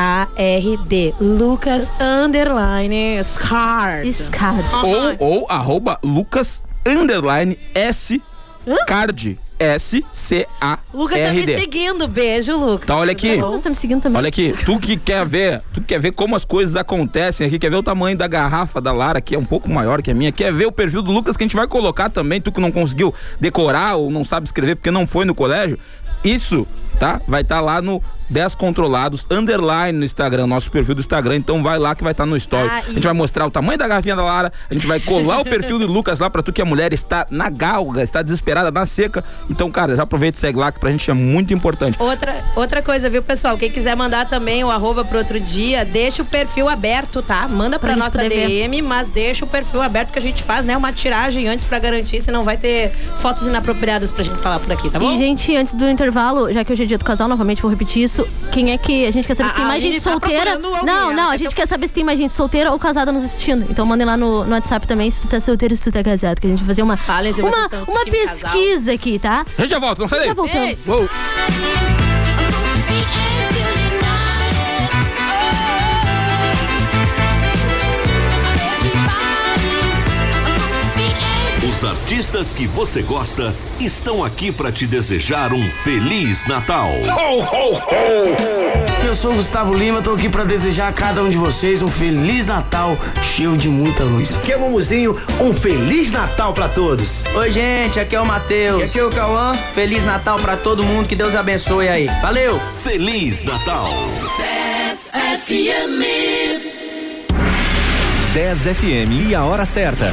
Lucas Underline Scard. Scard. Ou, ou arroba Lucas underline S card. S-C-A-R-D. Lucas tá me seguindo. Beijo, Lucas. Tá, olha aqui. Você tá me seguindo também? Olha aqui, tu que quer ver, tu que quer ver como as coisas acontecem aqui, quer ver o tamanho da garrafa da Lara, que é um pouco maior que a minha, quer ver o perfil do Lucas que a gente vai colocar também, tu que não conseguiu decorar ou não sabe escrever porque não foi no colégio, isso, tá? Vai estar lá no 10 controlados, underline no Instagram, nosso perfil do Instagram, então vai lá que vai estar no story. Ah, A gente vai mostrar o tamanho da garrafinha da Lara, a gente vai colar o perfil do Lucas lá pra tu que a mulher está na galga, está desesperada, na seca. Então, cara, já aproveita e segue lá que pra gente é muito importante. Outra, outra coisa, viu, pessoal? Quem quiser mandar também o arroba pro outro dia, deixa o perfil aberto, tá? Manda pra, Pra nossa poder ver. DM, mas deixa o perfil aberto que a gente faz, né? Uma tiragem antes pra garantir, senão vai ter fotos inapropriadas pra gente falar por aqui, tá bom? E, gente, antes do intervalo, já que hoje é dia do casal, novamente vou repetir isso. Quem é que. A gente quer saber se tem mais Aline gente tá solteira. alguém, não, não, a quer gente quer saber se tem mais gente solteira ou casada nos assistindo. Então mandem lá no, no WhatsApp também se tu tá solteiro e se tu tá casado, que a gente vai fazer uma, Falem se uma, são uma time casal. pesquisa aqui, tá? A gente já volta, não sai daí. Já voltamos. Ei. Uou. Os artistas que você gosta estão aqui para te desejar um feliz Natal. Eu sou o Gustavo Lima, tô aqui pra desejar a cada um de vocês um feliz Natal cheio de muita luz. Que é Mumuzinho, um Feliz Natal pra todos. Oi, gente, aqui é o Matheus. Aqui é o Cauã. Feliz Natal pra todo mundo, que Deus abençoe aí. Valeu! Feliz Natal. 10 FM e a hora certa.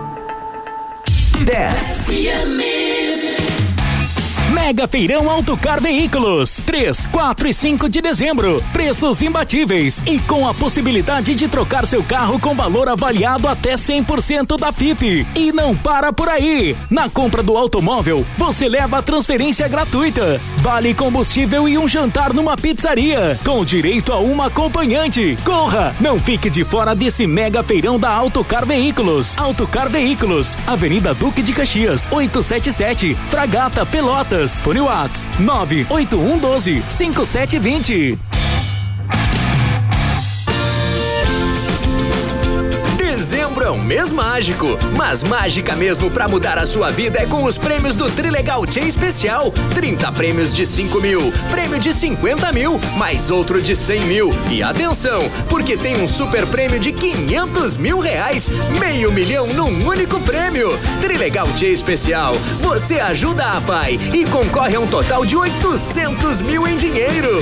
10. Mega Feirão Autocar Veículos, 3, 4 e 5 de dezembro. Preços imbatíveis e com a possibilidade de trocar seu carro com valor avaliado até 100% da FIP. E não para por aí. Na compra do automóvel, você leva a transferência gratuita, vale combustível e um jantar numa pizzaria, com direito a uma acompanhante. Corra, não fique de fora desse Mega Feirão da Autocar Veículos. Autocar Veículos, Avenida Duque de Caxias, 877, Fragata Pelotas. Fone Whats 98112 5720. Mês mágico, mas mágica mesmo pra mudar a sua vida é com os prêmios do Trilegal Tia Especial. 30 prêmios de 5 mil, prêmio de 50 mil, mais outro de 100 mil. E atenção, porque tem um super prêmio de 500 mil reais, meio milhão num único prêmio. Trilegal Tia Especial, você ajuda a pai e concorre a um total de 800 mil em dinheiro.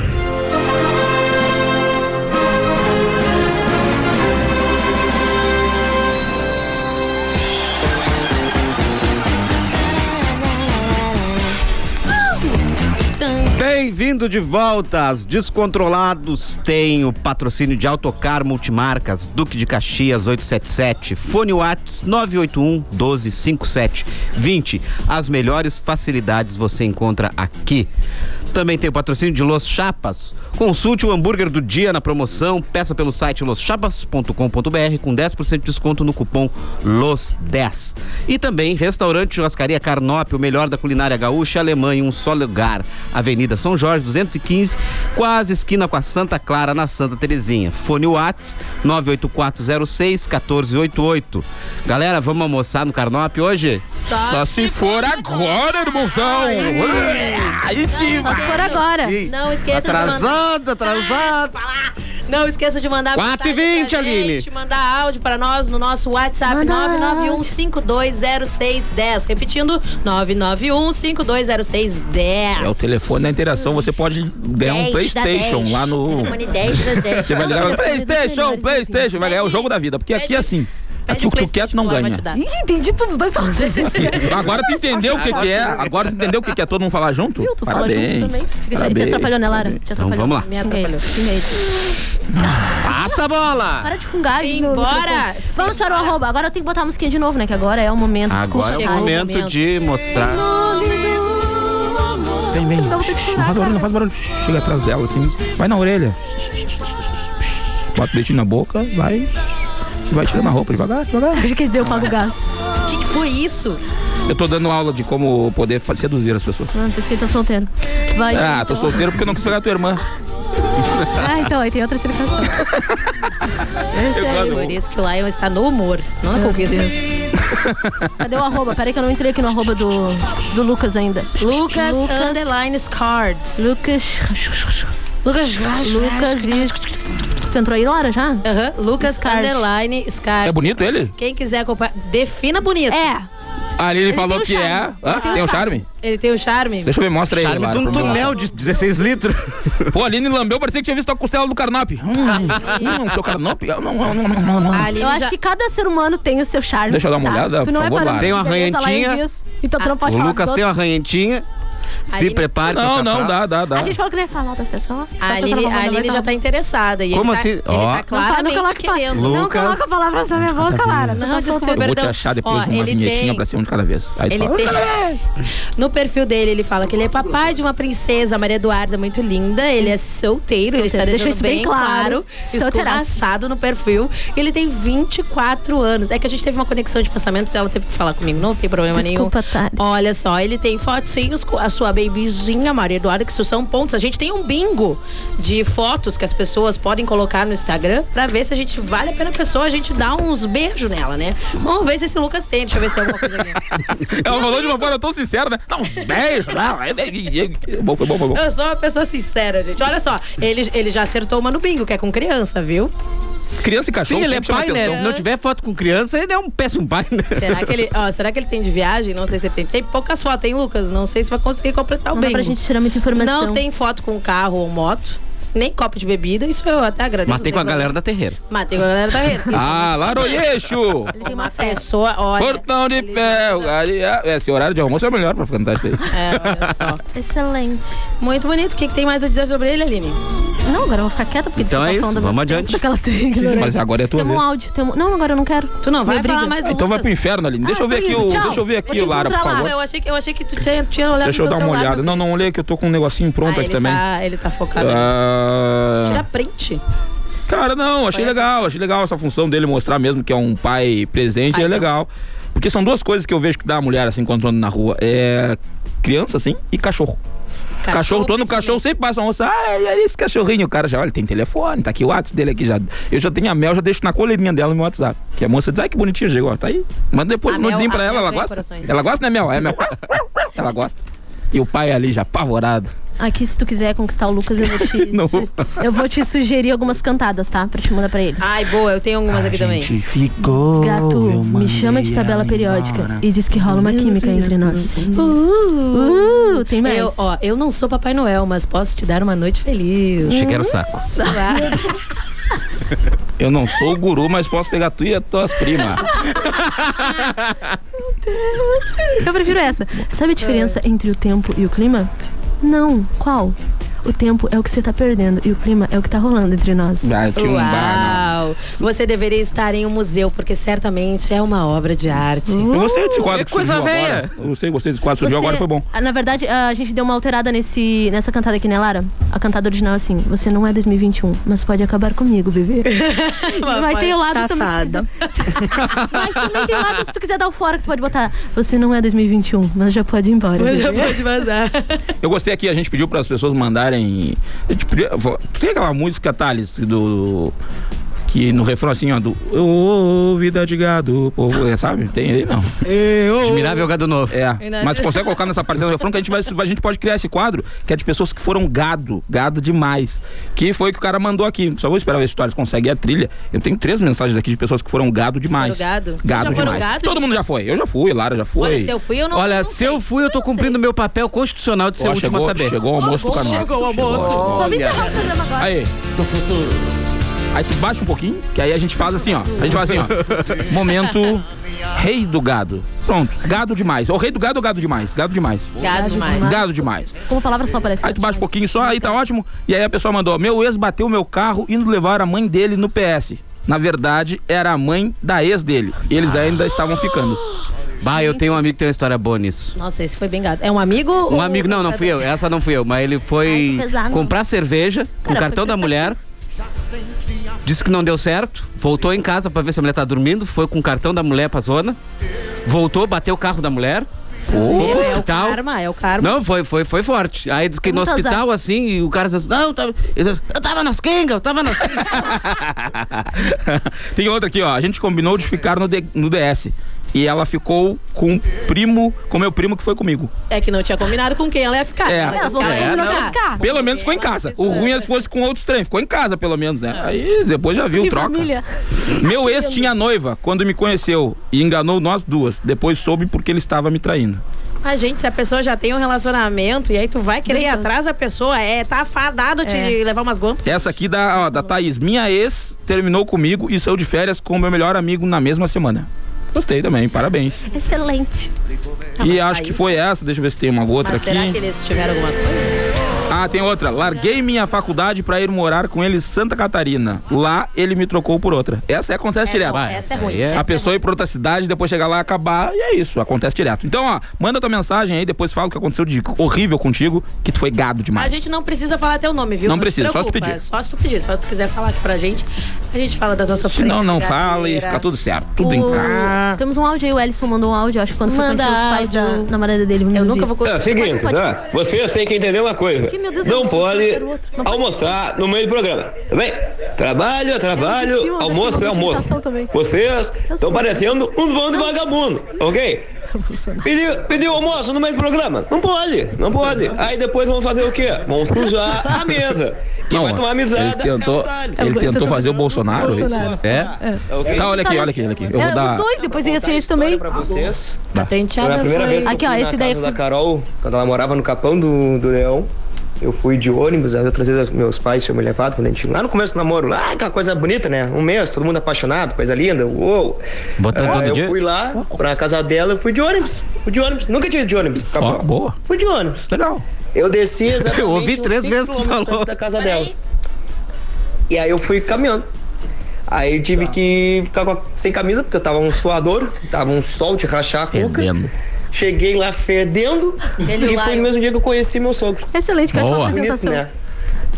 Bem-vindo de volta às Descontrolados. Tem o patrocínio de Autocar Multimarcas, Duque de Caxias 877, Fone Whats 981 1257 20. As melhores facilidades você encontra aqui. Também tem o patrocínio de Los Chapas. Consulte o hambúrguer do dia na promoção. Peça pelo site loschapas.com.br com 10% de desconto no cupom LOS10. E também restaurante Churrascaria Carnop, o melhor da culinária gaúcha e alemã em um só lugar. Avenida São Jorge 215, quase esquina com a Santa Clara na Santa Terezinha. Fone Whats 98406 1488. Galera, vamos almoçar no Carnop hoje? Só se for agora, irmãozão. Aí sim, Só se for agora. Não esqueça de mandar. Atrasado, atrasado. Não esqueça de mandar 4 e mensagem 20, pra Aline. gente, mandar áudio para nós no nosso WhatsApp Manda 991520610. Repetindo, 991520610. É o telefone da interação, você pode ganhar um 10 da Playstation 10. lá no. Telefone 10 das 10. Você vai ligar Playstation, Playstation, vai ganhar o jogo da vida. Porque aqui é assim. Aqui o que tu quer, tu não ganha. Ih, entendi todos os dois falando. Agora tu entendeu o que, que é? Agora tu entendeu o que, que é todo mundo falar junto? Tu fala Parabéns. junto também. Fica de- te Parabéns. atrapalhou, né, Lara? Te Então atrapalhou. vamos lá. Me atrapalhou. Passa a bola! Para de fungar. Simbora, microfone. Vamos para o arroba. Agora eu tenho que botar a musiquinha de novo, né? Que agora é o momento. Desculpa. Agora é o momento, de mostrar. Vem, vem. Não faz barulho, não faz barulho. Chega atrás dela, assim. Vai na orelha. Bota o dedinho na boca, vai. E vai tirando a roupa devagar, devagar. Acho que quer dizer, eu pago gás. O que, que foi isso? Eu tô dando aula de como poder fa- seduzir as pessoas. Ah, por isso que ele tá solteiro. Vai. Ah, tô solteiro porque eu não quis pegar a tua irmã. Ah, então, aí tem outra explicação. Esse aí. Por isso que o Lion está no humor, não na conquista. Cadê o arroba? Peraí que eu não entrei aqui no arroba do, do Lucas ainda. Lucas, underline Scard. Lucas. Lucas. Lucas e... Tu entrou aí, Lara, já? Aham, Lucas Scard. underline Scard. É bonito ele? Quem quiser acompanhar, defina bonito. É. Ali ele, falou tem um que é. charme. Hã? Ele tem um Tem um charme. charme? Ele tem o charme. Deixa eu ver, mostra aí. Charme de um tonel de 16 litros. Pô, a Aline lambeu, parecia que tinha visto a costela do Carnop. Hum, hum, seu Carnop? Não, não, não, não, não. Eu acho que cada ser humano tem o seu charme. Deixa eu dar uma tá? olhada, Tu por não favor, é Tem uma arranhentinha. Então tu não pode o Lucas tem uma arranhentinha. Se Aline- prepare. Não, pra não, frase. dá, dá, dá. A gente falou que não ia falar das pessoas. A Aline, a Aline já tá interessada. E Como ele tá, assim? Ele Ó. tá claramente Não coloca- querendo. Não Lucas. coloca palavras na minha boca, Lara. Não, Não, desculpa, Eu vou te perdão. achar depois Ó, uma ele vinhetinha tem- pra ser um de cada vez. Aí Ele fala, tem... "Um de cada vez." No perfil dele, ele fala que ele é papai de uma princesa, Maria Eduarda, muito linda. Ele é solteiro, ele está Solteiro, deixa deixando isso bem claro. Escorraçado no perfil. Ele tem 24 anos. É que a gente teve uma conexão de pensamentos e ela teve que falar comigo. Não tem problema Desculpa, nenhum. Thales. Olha só, ele tem fotinhos com a sua babyzinha, Maria Eduarda, que isso são pontos. A gente tem um bingo de fotos que as pessoas podem colocar no Instagram pra ver se a gente vale a pena a pessoa, a gente dá uns beijos nela, né? Vamos ver se esse Lucas tem. Deixa eu ver se tem alguma coisa aqui. Ela falou de uma forma tão sincera, né? Dá uns beijos. Não, é bom, foi bom, foi bom. Eu sou uma pessoa sincera, gente. Olha só, ele, ele já acertou uma no bingo, que é com criança, viu? Criança e cachorro Sim, ele é pai, né? atenção. Se não tiver foto com criança, ele é um péssimo pai, né? Será que ele, ó, será que ele tem de viagem? Não sei se ele tem. Tem poucas fotos, hein, Lucas? Não sei se vai conseguir completar o Não dá pra gente tirar muita informação. Não tem foto com carro ou moto, nem copo de bebida. Isso eu até agradeço. Matei com a galera da terreira. Matei com a galera da. Isso Ah, Laroyeixo! Ele tem uma pessoa, olha. Portão de ferro. garia- Esse horário de almoço é o melhor pra cantar isso aí. É, olha só. Excelente. Muito bonito. O que, que tem mais a dizer sobre ele, Aline? Não, agora eu vou ficar quieta porque Então é isso, falando vamos adiante. Daquelas. Mas agora é tua Tem um áudio. Tem um... Não, agora eu não quero. Tu não vai briga. falar mais do Então vai pro inferno, Aline. Deixa eu ver aqui o. Deixa eu ver aqui Lara, por favor. Eu achei, que, eu achei que tu tinha, tinha olhado Deixa eu dar uma olhada. Não, não olhei que eu tô com um negocinho pronto Ah, aqui ele também. Tá, ele tá focado. Ah, Tira print. Cara, não, achei Conhece? legal, achei legal essa função dele mostrar mesmo que é um pai presente, Paizão. é legal. Porque são duas coisas que eu vejo que dá a mulher assim encontrando na rua. É criança, assim, e cachorro. Cachorro, todo cachorro sempre passa uma moça, ah, aí esse cachorrinho, o cara já, olha, tem telefone, tá aqui o WhatsApp dele aqui já. Eu já tenho a Mel, já deixo na coleirinha dela no meu WhatsApp. Que a moça diz, ai que bonitinho, chegou, tá aí. Manda depois um nudezinho pra ela, ela gosta. Ela gosta, né, Mel? É, Mel. ela gosta. E o pai ali já apavorado. Aqui, se tu quiser conquistar o Lucas, eu vou te, Não. eu vou te sugerir algumas cantadas, tá? Pra te mandar pra ele. Ai, boa, eu tenho algumas aqui também. ficou. Gato, me chama de tabela periódica e diz que rola uma química entre nós. Uh, uh, tem mais. Eu, ó, eu não sou Papai Noel, mas posso te dar uma noite feliz. Achei que era o saco. Eu não sou o guru, mas posso pegar tu e as tuas primas. Eu prefiro essa. Sabe a diferença entre o tempo e o clima? Não. Qual? O tempo é o que você tá perdendo e o clima é o que tá rolando entre nós. Ah, tinha um bar, Uau! Você deveria estar em um museu, porque certamente é uma obra de arte. Eu gostei desse quadro É que coisa agora. Eu gostei, gostei desse quadro, surgiu Você- agora foi bom. Ah, Na verdade, a gente deu uma alterada nesse, nessa cantada aqui, né, Lara? A cantada original é assim: Você não é 2021, mas pode acabar comigo, bebê. mas tem o lado também. Safada. mas também tem o lado, se tu quiser dar o fora, que tu pode botar. Você não é 2021, mas já pode ir embora. Mas já bebê." pode vazar. Eu gostei aqui, a gente pediu para as pessoas mandarem. Tu tem aquela música, Thales, do. Que no refrão assim, ó, do. Ô, vida de gado, povo. é, Sabe? Tem aí, não. Admirável gado novo. É. Mas tu consegue colocar nessa parcela do refrão que a gente, vai, a gente pode criar esse quadro, que é de pessoas que foram gado, gado demais. Que foi o que o cara mandou aqui. Só vou esperar ver se o Thales consegue a trilha. Eu tenho três mensagens aqui de pessoas que foram gado demais. Foram gado? Vocês Gado já foram demais. gado? Todo mundo já foi. Eu já fui, Lara já foi. Olha, se eu fui, eu não Olha, não se sei. eu fui, eu tô cumprindo meu papel constitucional de ser Ó, o último chegou, a saber. Chegou o almoço do Carnosa. Chegou o almoço. Vamos encerrar o programa agora. Aí. Do futuro. Aí tu baixa um pouquinho, que aí a gente faz assim, ó. A gente faz assim, ó. Momento rei do gado. Pronto, gado demais. O rei do gado ou gado demais? Gado demais. Gado demais. Gado demais. Como palavra só parece. Aí tu baixa um pouquinho só, aí tá ótimo. E aí a pessoa mandou: Meu ex bateu meu carro indo levar a mãe dele no PS. Na verdade, era a mãe da ex dele. Eles ainda estavam ficando. Bah, eu tenho um amigo que tem uma história boa nisso. Nossa, esse foi bem gato. É um amigo? Um ou- amigo, não, não fui eu. Essa não fui eu, mas ele foi Ai, que pesado. comprar cerveja com o Cara, cartão foi da mulher. Disse que não deu certo, voltou em casa pra ver se a mulher tá dormindo, foi com o cartão da mulher pra zona, voltou, bateu o carro da mulher, foi pro É o hospital. karma, é o karma. Não, foi, foi, foi forte. Aí disse que no hospital, assim, e o cara disse, não, tava, eu eu tava nas quengas, eu tava nas quengas. Tem outra aqui, ó. A gente combinou de ficar no, D- no DS. E ela ficou com o primo, com meu primo que foi comigo. É que não tinha combinado com quem ela ia ficar. É. Ela ter ela trocar. ficar. Pelo menos ficou em casa. O ruim é se fosse com outros trem. Ficou em casa, pelo menos, né? Aí depois já viu, Que troca. família. Meu ex tinha noiva quando me conheceu e enganou nós duas. Depois soube porque ele estava me traindo. Mas, gente, se a pessoa já tem um relacionamento e aí tu vai querer ir atrás da pessoa, é, tá fadado de É. levar umas guampas. Essa aqui da, ó, da Thaís. Minha ex terminou comigo e saiu de férias com o meu melhor amigo na mesma semana. Gostei também, parabéns. Excelente. e acho que foi essa, deixa eu ver se tem uma outra Mas aqui. será que eles tiveram alguma coisa? Ah, tem outra. Larguei minha faculdade pra ir morar com ele em Santa Catarina. Lá ele me trocou por outra. Essa acontece É, direto. não, essa é ruim. A Essa é pessoa ir pra outra cidade, depois chegar lá acabar, e é isso, acontece direto. Então, ó, manda tua mensagem aí, depois fala o que aconteceu de horrível contigo, que tu foi gado A demais. gente não precisa falar teu nome, viu? Não te precisa, só se pedir. é Só se tu pedir, só se tu quiser falar aqui pra gente, a gente fala da nossa Se não, não frente, fala e fica tudo certo. Tudo em O- casa. Temos um áudio aí, o Ellison mandou um áudio, acho que quando foi Manda conhecer os pais da namorada dele. Vamos Eu ouvir. nunca vou É o seguinte, tá? Vocês têm que entender uma coisa. Que, meu Deus, não vou pode. Não pode. almoçar no meio do programa, tá bem? Trabalho é trabalho, almoço é almoço. também. Vocês estão parecendo uns bandos de vagabundo, ok? Pediu, pediu almoço no meio do programa? Não pode, não pode. Aí depois vão fazer o quê? Vão sujar a mesa. Quem Não, vai tomar ele amizade tentou, é ele tentou fazer o Bolsonaro. Bolsonaro. isso? É? Ok? Tá, olha aqui, olha aqui, olha aqui. Eu vou É, dar. os dois, depois ia ser esse também. Pra vocês. A Foi a primeira foi... vez que Aqui, eu ó, fui esse na daí casa foi- da Carol, quando ela morava no Capão do, do Leão. Eu fui de ônibus, aí outras vezes meus pais tinham me levado quando a gente. Lá no começo do namoro, lá aquela coisa bonita, né? Um mês, todo mundo apaixonado, coisa linda, uou! Botando Ah, todo eu dia? fui lá pra casa dela, eu fui de ônibus. Fui de ônibus. Nunca tinha ido de ônibus. Ó, Capão. boa. Fui de ônibus. Legal. Eu desci exatamente. Eu ouvi três vezes que falou. da casa dela. E aí eu fui caminhando. Aí eu tive que ficar sem camisa, porque eu tava um suador, tava um sol de rachar a cuca. Fedendo. Cheguei lá fedendo Ele e lá, foi eu- no mesmo dia que eu conheci meu sogro. Excelente, que Boa. Bonito, apresentação. né?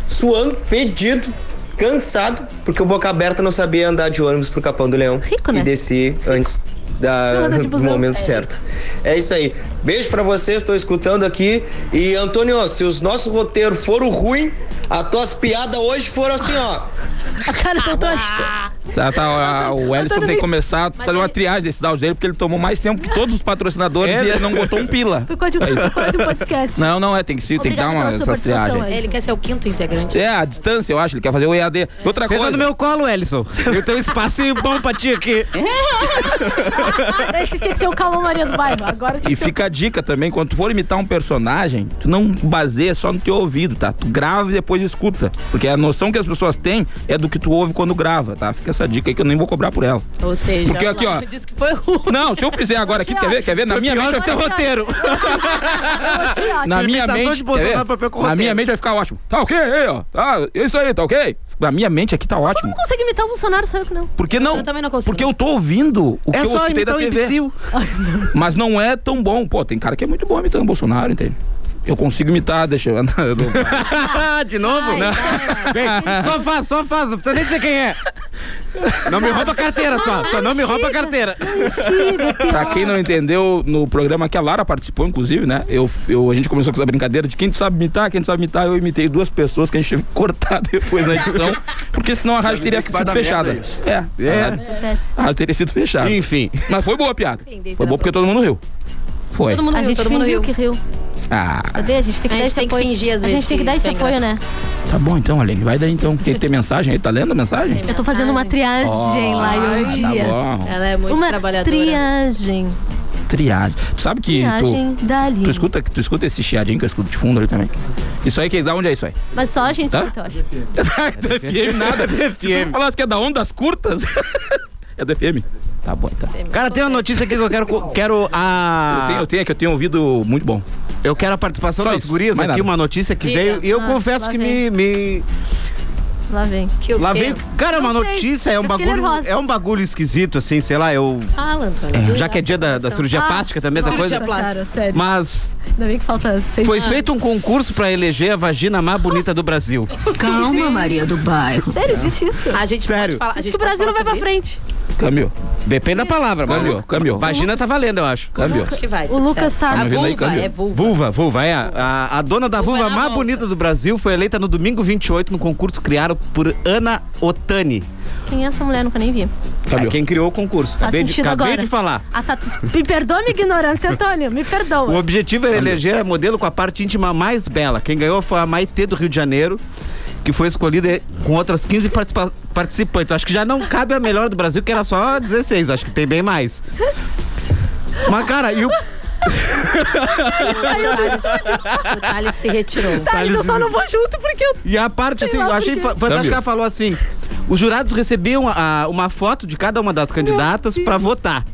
Suando, fedido, cansado, porque o boca aberta não sabia andar de ônibus pro Capão do Leão. Rico, né? E desci antes da, do momento É. certo. É isso aí. Beijo pra vocês, tô escutando aqui. E Antônio, se os nossos roteiros foram ruins, as tuas piadas hoje foram assim, ó. A cara do Antônio. Tá, tá, a- o Ellison tem que começar a fazer uma ele- triagem desses áudios dele, porque ele tomou mais tempo que todos os patrocinadores É, e ele não botou um pila. Foi quase, É quase um podcast. Não, não é, tem que, se- tem que dar uma triagens. Ellison. Ele quer ser o quinto integrante. É, a distância, eu acho, ele quer fazer o EAD. Outra Senta coisa. no meu colo, Ellison. Eu tenho um espacinho bom pra ti aqui. Esse tinha que ser o Calma Maria do Bairro. Agora tinha E que ser fica a dica também, quando tu for imitar um personagem, tu não baseia só no teu ouvido, tá? Tu grava e depois escuta. Porque a noção que as pessoas têm é do que tu ouve quando grava, tá? Fica essa dica aí que eu nem vou cobrar por ela. Ou seja, Porque aqui, ó. disse que foi ruim. Não, se eu fizer agora aqui, quer ver? Quer ver? Na minha mente vai ficar roteiro. Na minha mente, na minha mente vai ficar ótimo. Tá ok, aí, ó. Tá, isso aí, tá ok? Na minha mente aqui tá ótimo. Não consegue imitar o Bolsonaro, sabe que não. Por que não? Eu também não consigo. Porque eu tô ouvindo o que É eu só escutei da um TV. Mas não é tão bom. Pô, tem cara que é muito bom imitando o Bolsonaro, entende? Eu consigo imitar, deixa eu. De novo? Ai, Não. não. Vem, só faz, só faz. Não precisa nem dizer quem é. Não me rouba a carteira só. Só não me rouba a carteira. pra quem não entendeu, no programa que a Lara participou, inclusive, né? Eu, eu, a gente começou com essa brincadeira de quem tu sabe imitar, quem tu sabe imitar. Eu imitei duas pessoas que a gente teve que cortar depois na edição. Porque senão a rádio teria sido fechada. isso. É, É. a rádio teria sido fechada. Enfim. Mas foi boa a piada. Foi boa porque todo mundo riu. Foi. Todo mundo A riu, gente todo mundo riu. que riu. Ah, Cadê? A gente tem que A dar gente esse tem que apoio. fingir, às A vezes, gente tem que dar esse apoio, né? tá bom então, Aline. Vai daí então. Tem que ter mensagem aí. Tá lendo a mensagem? Eu tô fazendo uma triagem, Lion Tá Dias. bom. Ela é muito Uma trabalhadora. triagem. Triagem. Tu sabe que Triagem tu, da Aline. tu escuta, tu escuta esse chiadinho que eu escuto de fundo ali também. Isso aí que da onde é isso aí? Mas só a gente Tá? escuta, eu acho. do FM nada. Se tu falasse que é da ondas curtas, é do FM. Tá bom, então. Cara, tem uma notícia aqui que eu quero. Quero a. Eu tenho, eu tenho, é que eu tenho ouvido muito bom. Eu quero a participação Só das isso, gurias aqui, nada. uma notícia que Diga. veio. E eu Ah, confesso que vem. me. me Lá vem. Que o lá quê? vem. Cara, é uma sei. notícia, é um bagulho. nervosa. É um bagulho esquisito, assim, sei lá, eu. Fala, Antônio. Já que é dia da, da cirurgia Ah, plástica também, essa cirurgia coisa. plástica. Cara, sério. Mas Ainda bem que falta seis foi feito um concurso pra eleger a vagina mais bonita do Brasil. Calma, Maria do Bairro. Sério, existe isso? A gente Sério. pode falar. A gente que o Brasil não vai pra frente. Câmbio, Depende da palavra, câmbio, mano. câmbio. Vagina tá valendo, eu acho. Vai, O Lucas tá- Tá A vulva, câmbio? é vulva. Vulva, vulva, é. A, a dona da Vulva vulva na mais mão. bonita do Brasil foi eleita no domingo 28 no concurso criado por Ana Otani. Quem é essa mulher? Nunca nem vi. É quem criou o concurso. Faz Acabei, de, acabei agora. de falar. Ah, tá. Me perdoa minha ignorância, Antônio. Me O perdoa. objetivo era eleger a modelo com a parte íntima mais bela. Quem ganhou foi a Maitê do Rio de Janeiro, que foi escolhida com outras 15 participa- participantes. Acho que já não cabe a melhor do Brasil, que era só 16. Acho que tem bem mais. Mas, cara, e o. O Thales se retirou. Tá, eu só não vou junto porque eu. E a parte, assim, eu achei quê. fa- fantástico que ela falou assim: os jurados recebiam a- uma foto de cada uma das candidatas pra votar.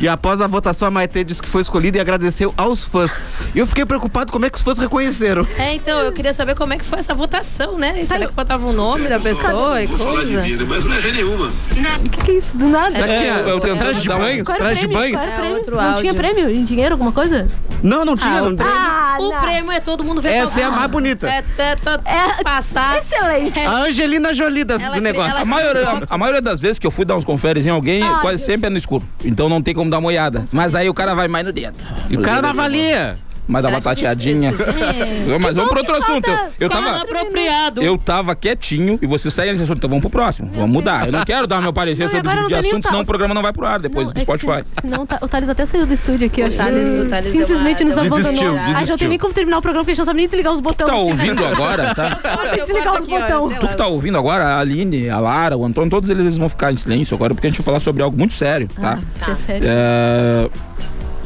E após a votação, a Maitê disse que foi escolhida e agradeceu aos fãs. E eu fiquei preocupado como é que os fãs reconheceram. É, então, eu queria saber como é que foi essa votação, né? Será que botava o nome da pessoa e coisa? mas não é nenhuma. O que, que é isso? Do nada? Que tinha eu tenho traje de banho? Traje de prêmio? banho? É não tinha prêmio? Em dinheiro, alguma coisa? Não, não tinha. Ah, não o, prêmio é todo mundo ver Essa é a mais bonita. É, é, é, passar. Excelente. A Angelina Jolie das- Ela do negócio. ela A maioria, a maioria das vezes que eu fui dar uns conferes em alguém, quase Deus. sempre é no escuro. Então não tem como dar uma olhada. Mas aí o cara vai mais no dedo. E o cara na valia. Mas dá uma Será que a tateadinha. Mas vamos para outro assunto. Eu, tava. apropriado. Eu tava quietinho e você saiu nesse assunto, então vamos pro próximo. Vamos mudar. Eu não quero dar meu parecer Não, sobre esse tipo de assunto, o senão o programa não vai pro ar depois Não, do é Spotify. se- senão tá- o Thales até saiu do estúdio aqui, eu acho. Thales- o Thales Simplesmente uma- nos uma- abandonou. Desistiu, Ah, já não desistiu. tem nem como terminar o programa, porque a gente não sabe nem desligar os botões. Tá ouvindo agora, tá? Desligar os botões. Tu que tá ouvindo agora, a Aline, a Lara, o Antônio, todos eles vão ficar em silêncio agora, porque a gente vai falar sobre algo muito sério, tá? Isso é sério. É,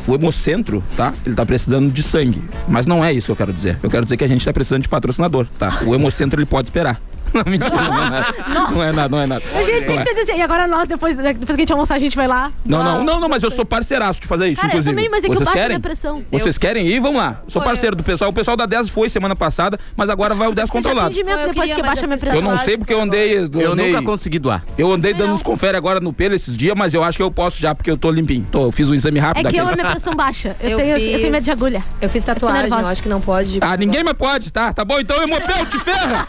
O Hemocentro, tá? Ele tá precisando de sangue. Mas não é isso que eu quero dizer. Eu quero dizer que a gente tá precisando de patrocinador, tá? O Hemocentro, ele pode esperar. Não, mentira, não é nada. Não é nada, não é nada. A gente Não é. sempre tem assim, e agora nós, depois, depois que a gente almoçar, a gente vai lá. Não, não, não, não, mas eu sou parceiraço de fazer isso, Cara, eu inclusive. também, mas é que eu Vocês baixo a querem? minha pressão. Vocês querem ir? Vamos lá. Sou parceiro do pessoal. O pessoal da 10 foi semana passada, mas agora vai o 10 Você já controlado. atendimento Eu depois queria, que baixa a eu minha pressão. Eu não sei porque eu andei. Eu, Eu andei, nunca consegui doar. eu andei dando uns confere agora no pelo esses dias, mas eu acho que eu posso já, porque eu tô limpinho. Tô, eu fiz um exame É rápido que eu, aqui. a minha pressão baixa. Eu, Eu tenho, eu tenho medo de agulha. Eu fiz tatuagem, eu acho que não pode. Ah, ninguém mais pode, tá? Tá bom, então, Hemopel, te ferra!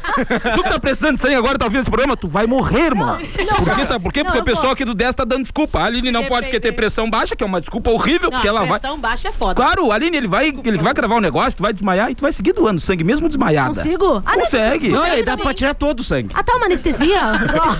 tu que tá de sangue agora, tá ouvindo esse programa, tu vai morrer, irmão. Por quê? Sabe por quê? Não, Porque o pessoal aqui do 10 tá dando desculpa. A Aline não pode porque ter pressão baixa, que é uma desculpa horrível, Não, porque ela vai. pressão baixa é foda. Claro, Aline, ele vai, ele vai gravar um negócio, tu vai desmaiar e tu vai seguir doando sangue, mesmo desmaiada. Consigo? Ah, não, Consegue. Não, aí dá pra tirar todo o sangue. Ah, tá uma anestesia?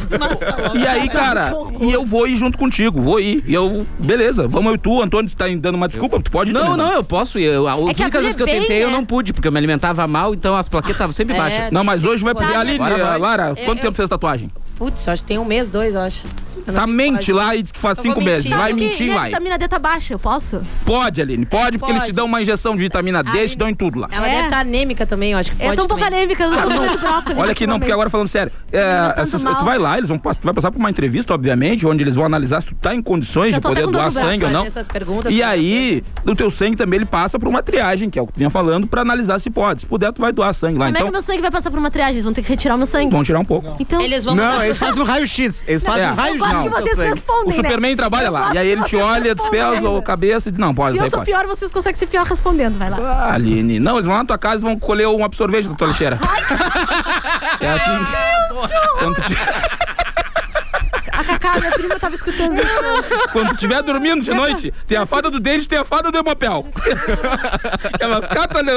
E aí, cara, e eu vou ir junto contigo, vou ir. E eu, beleza, vamos eu e tu, Antônio tá dando uma desculpa, tu pode ir Não, também, não, eu posso ir. Eu, a que a única vez que eu é tentei, eu não né? pude, porque eu me alimentava mal, então as plaquetas estavam sempre É, baixas. Não, mas hoje vai poder. Tá, Aline. Lara, Eu- quanto eu- tempo fez tatuagem? Putz, eu acho que tem um mês, dois, eu acho. Tá mente lá e diz que faz Eu cinco meses. Vai mentir, vai. vitamina D tá baixa, eu posso? Pode, Aline, pode, porque eles te pode. dão uma injeção de vitamina D, te dão em tudo lá. Ela É. deve estar anêmica também, eu acho que pode eu tô um pouco anêmica, eu não tô comendo brócolis. Olha aqui, não, porque agora falando sério. É, essas- tu vai lá, eles vão, tu vai passar por uma entrevista, obviamente, onde eles vão analisar se tu tá em condições de poder doar sangue ou não. fazer essas perguntas E aí, o teu sangue também ele passa por uma triagem, que é o que tu vinha falando, pra analisar se pode. Se puder, tu vai doar sangue lá. Como é então, que meu sangue vai passar por uma triagem? Eles vão ter que retirar o meu sangue. vão tirar um pouco. Então, Eles vão Não, eles fazem um raio-x. Eles fazem É. um raio-x. Gosto que vocês respondem, O Superman né? trabalha Eu lá. E aí ele te olha, despesa né? a cabeça e diz, não, pode, Se eu sou pode. pior, vocês conseguem ser pior respondendo. Vai lá. Ah, Aline, não, eles vão lá na tua casa e vão colher um absorvente da tua lixeira. É assim. Quando tu, A Cacá, minha prima, tava escutando isso. quando estiver dormindo de noite, tem a fada do dente, tem a fada do hemopel. Ela cata né,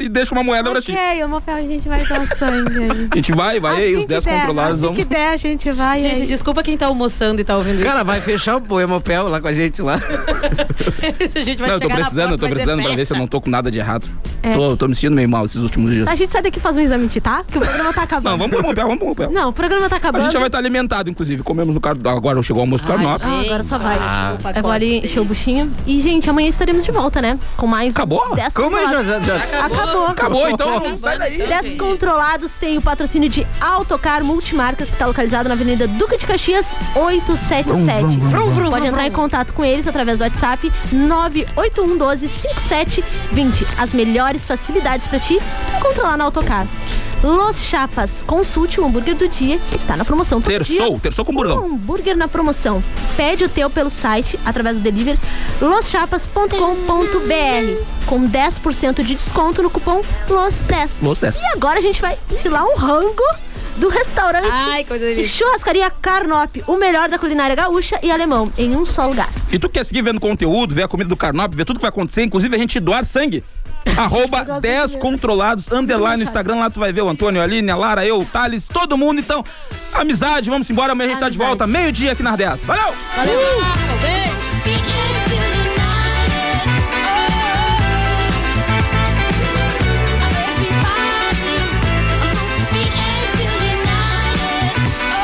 e deixa uma moeda pra ti. Ok, vou a gente vai dar sangue aí. A gente vai, vai, aí, Assim os que 10 der, controlados assim vão. que der, a gente vai. Gente, aí. desculpa quem tá almoçando e tá ouvindo Cara, vai fechar o hemopel lá com a gente lá. isso. a gente vai Não, eu tô precisando, eu tô precisando pra ver se eu não tô com nada de errado. É. Tô, tô me sentindo meio mal esses últimos dias. A gente sai daqui e faz um exame, tá? Porque o programa tá acabando. Não, vamos pro hemopel, vamos pro hemopel. Não, o programa tá A acabando. gente já vai estar alimentado, inclusive. Comemos no carro. Agora chegou o almoço do Carnop. Ah, agora só vai. Ah. Eu vou ali encher o buchinho. E, gente, amanhã estaremos de volta, né? Com mais um Acabou? 10 Como já, controlados. já, já. Acabou. Acabou, então sai daí. Descontrolados tem o patrocínio de Autocar Multimarcas, que está localizado na Avenida Duque de Caxias, 877. Pode entrar em contato com eles através do WhatsApp 981 12 5720. As melhores facilidades para ti, tu encontra lá na Autocar. Los Chapas, consulte o hambúrguer do dia, que tá na promoção. Todo Terçou, dia, terçou com um burgão. hambúrguer na promoção. Pede o teu pelo site, através do delivery, loschapas.com.br, com 10% de desconto no cupom LOS10. Los 10. E agora a gente vai filar um rango do restaurante Ai, coisa e delícia. churrascaria Carnop, o melhor da culinária gaúcha e alemão, em um só lugar. E tu quer seguir vendo conteúdo, ver a comida do Carnop, ver tudo que vai acontecer, inclusive a gente doar sangue. Arroba gosta 10 de- controlados, underline no Instagram, lá tu vai ver o Antônio, a Aline, a Lara, eu, o Thales, todo mundo. Então, amizade, vamos embora, amanhã a gente tá de volta, meio-dia aqui nas 10. Valeu! Valeu! Beijo.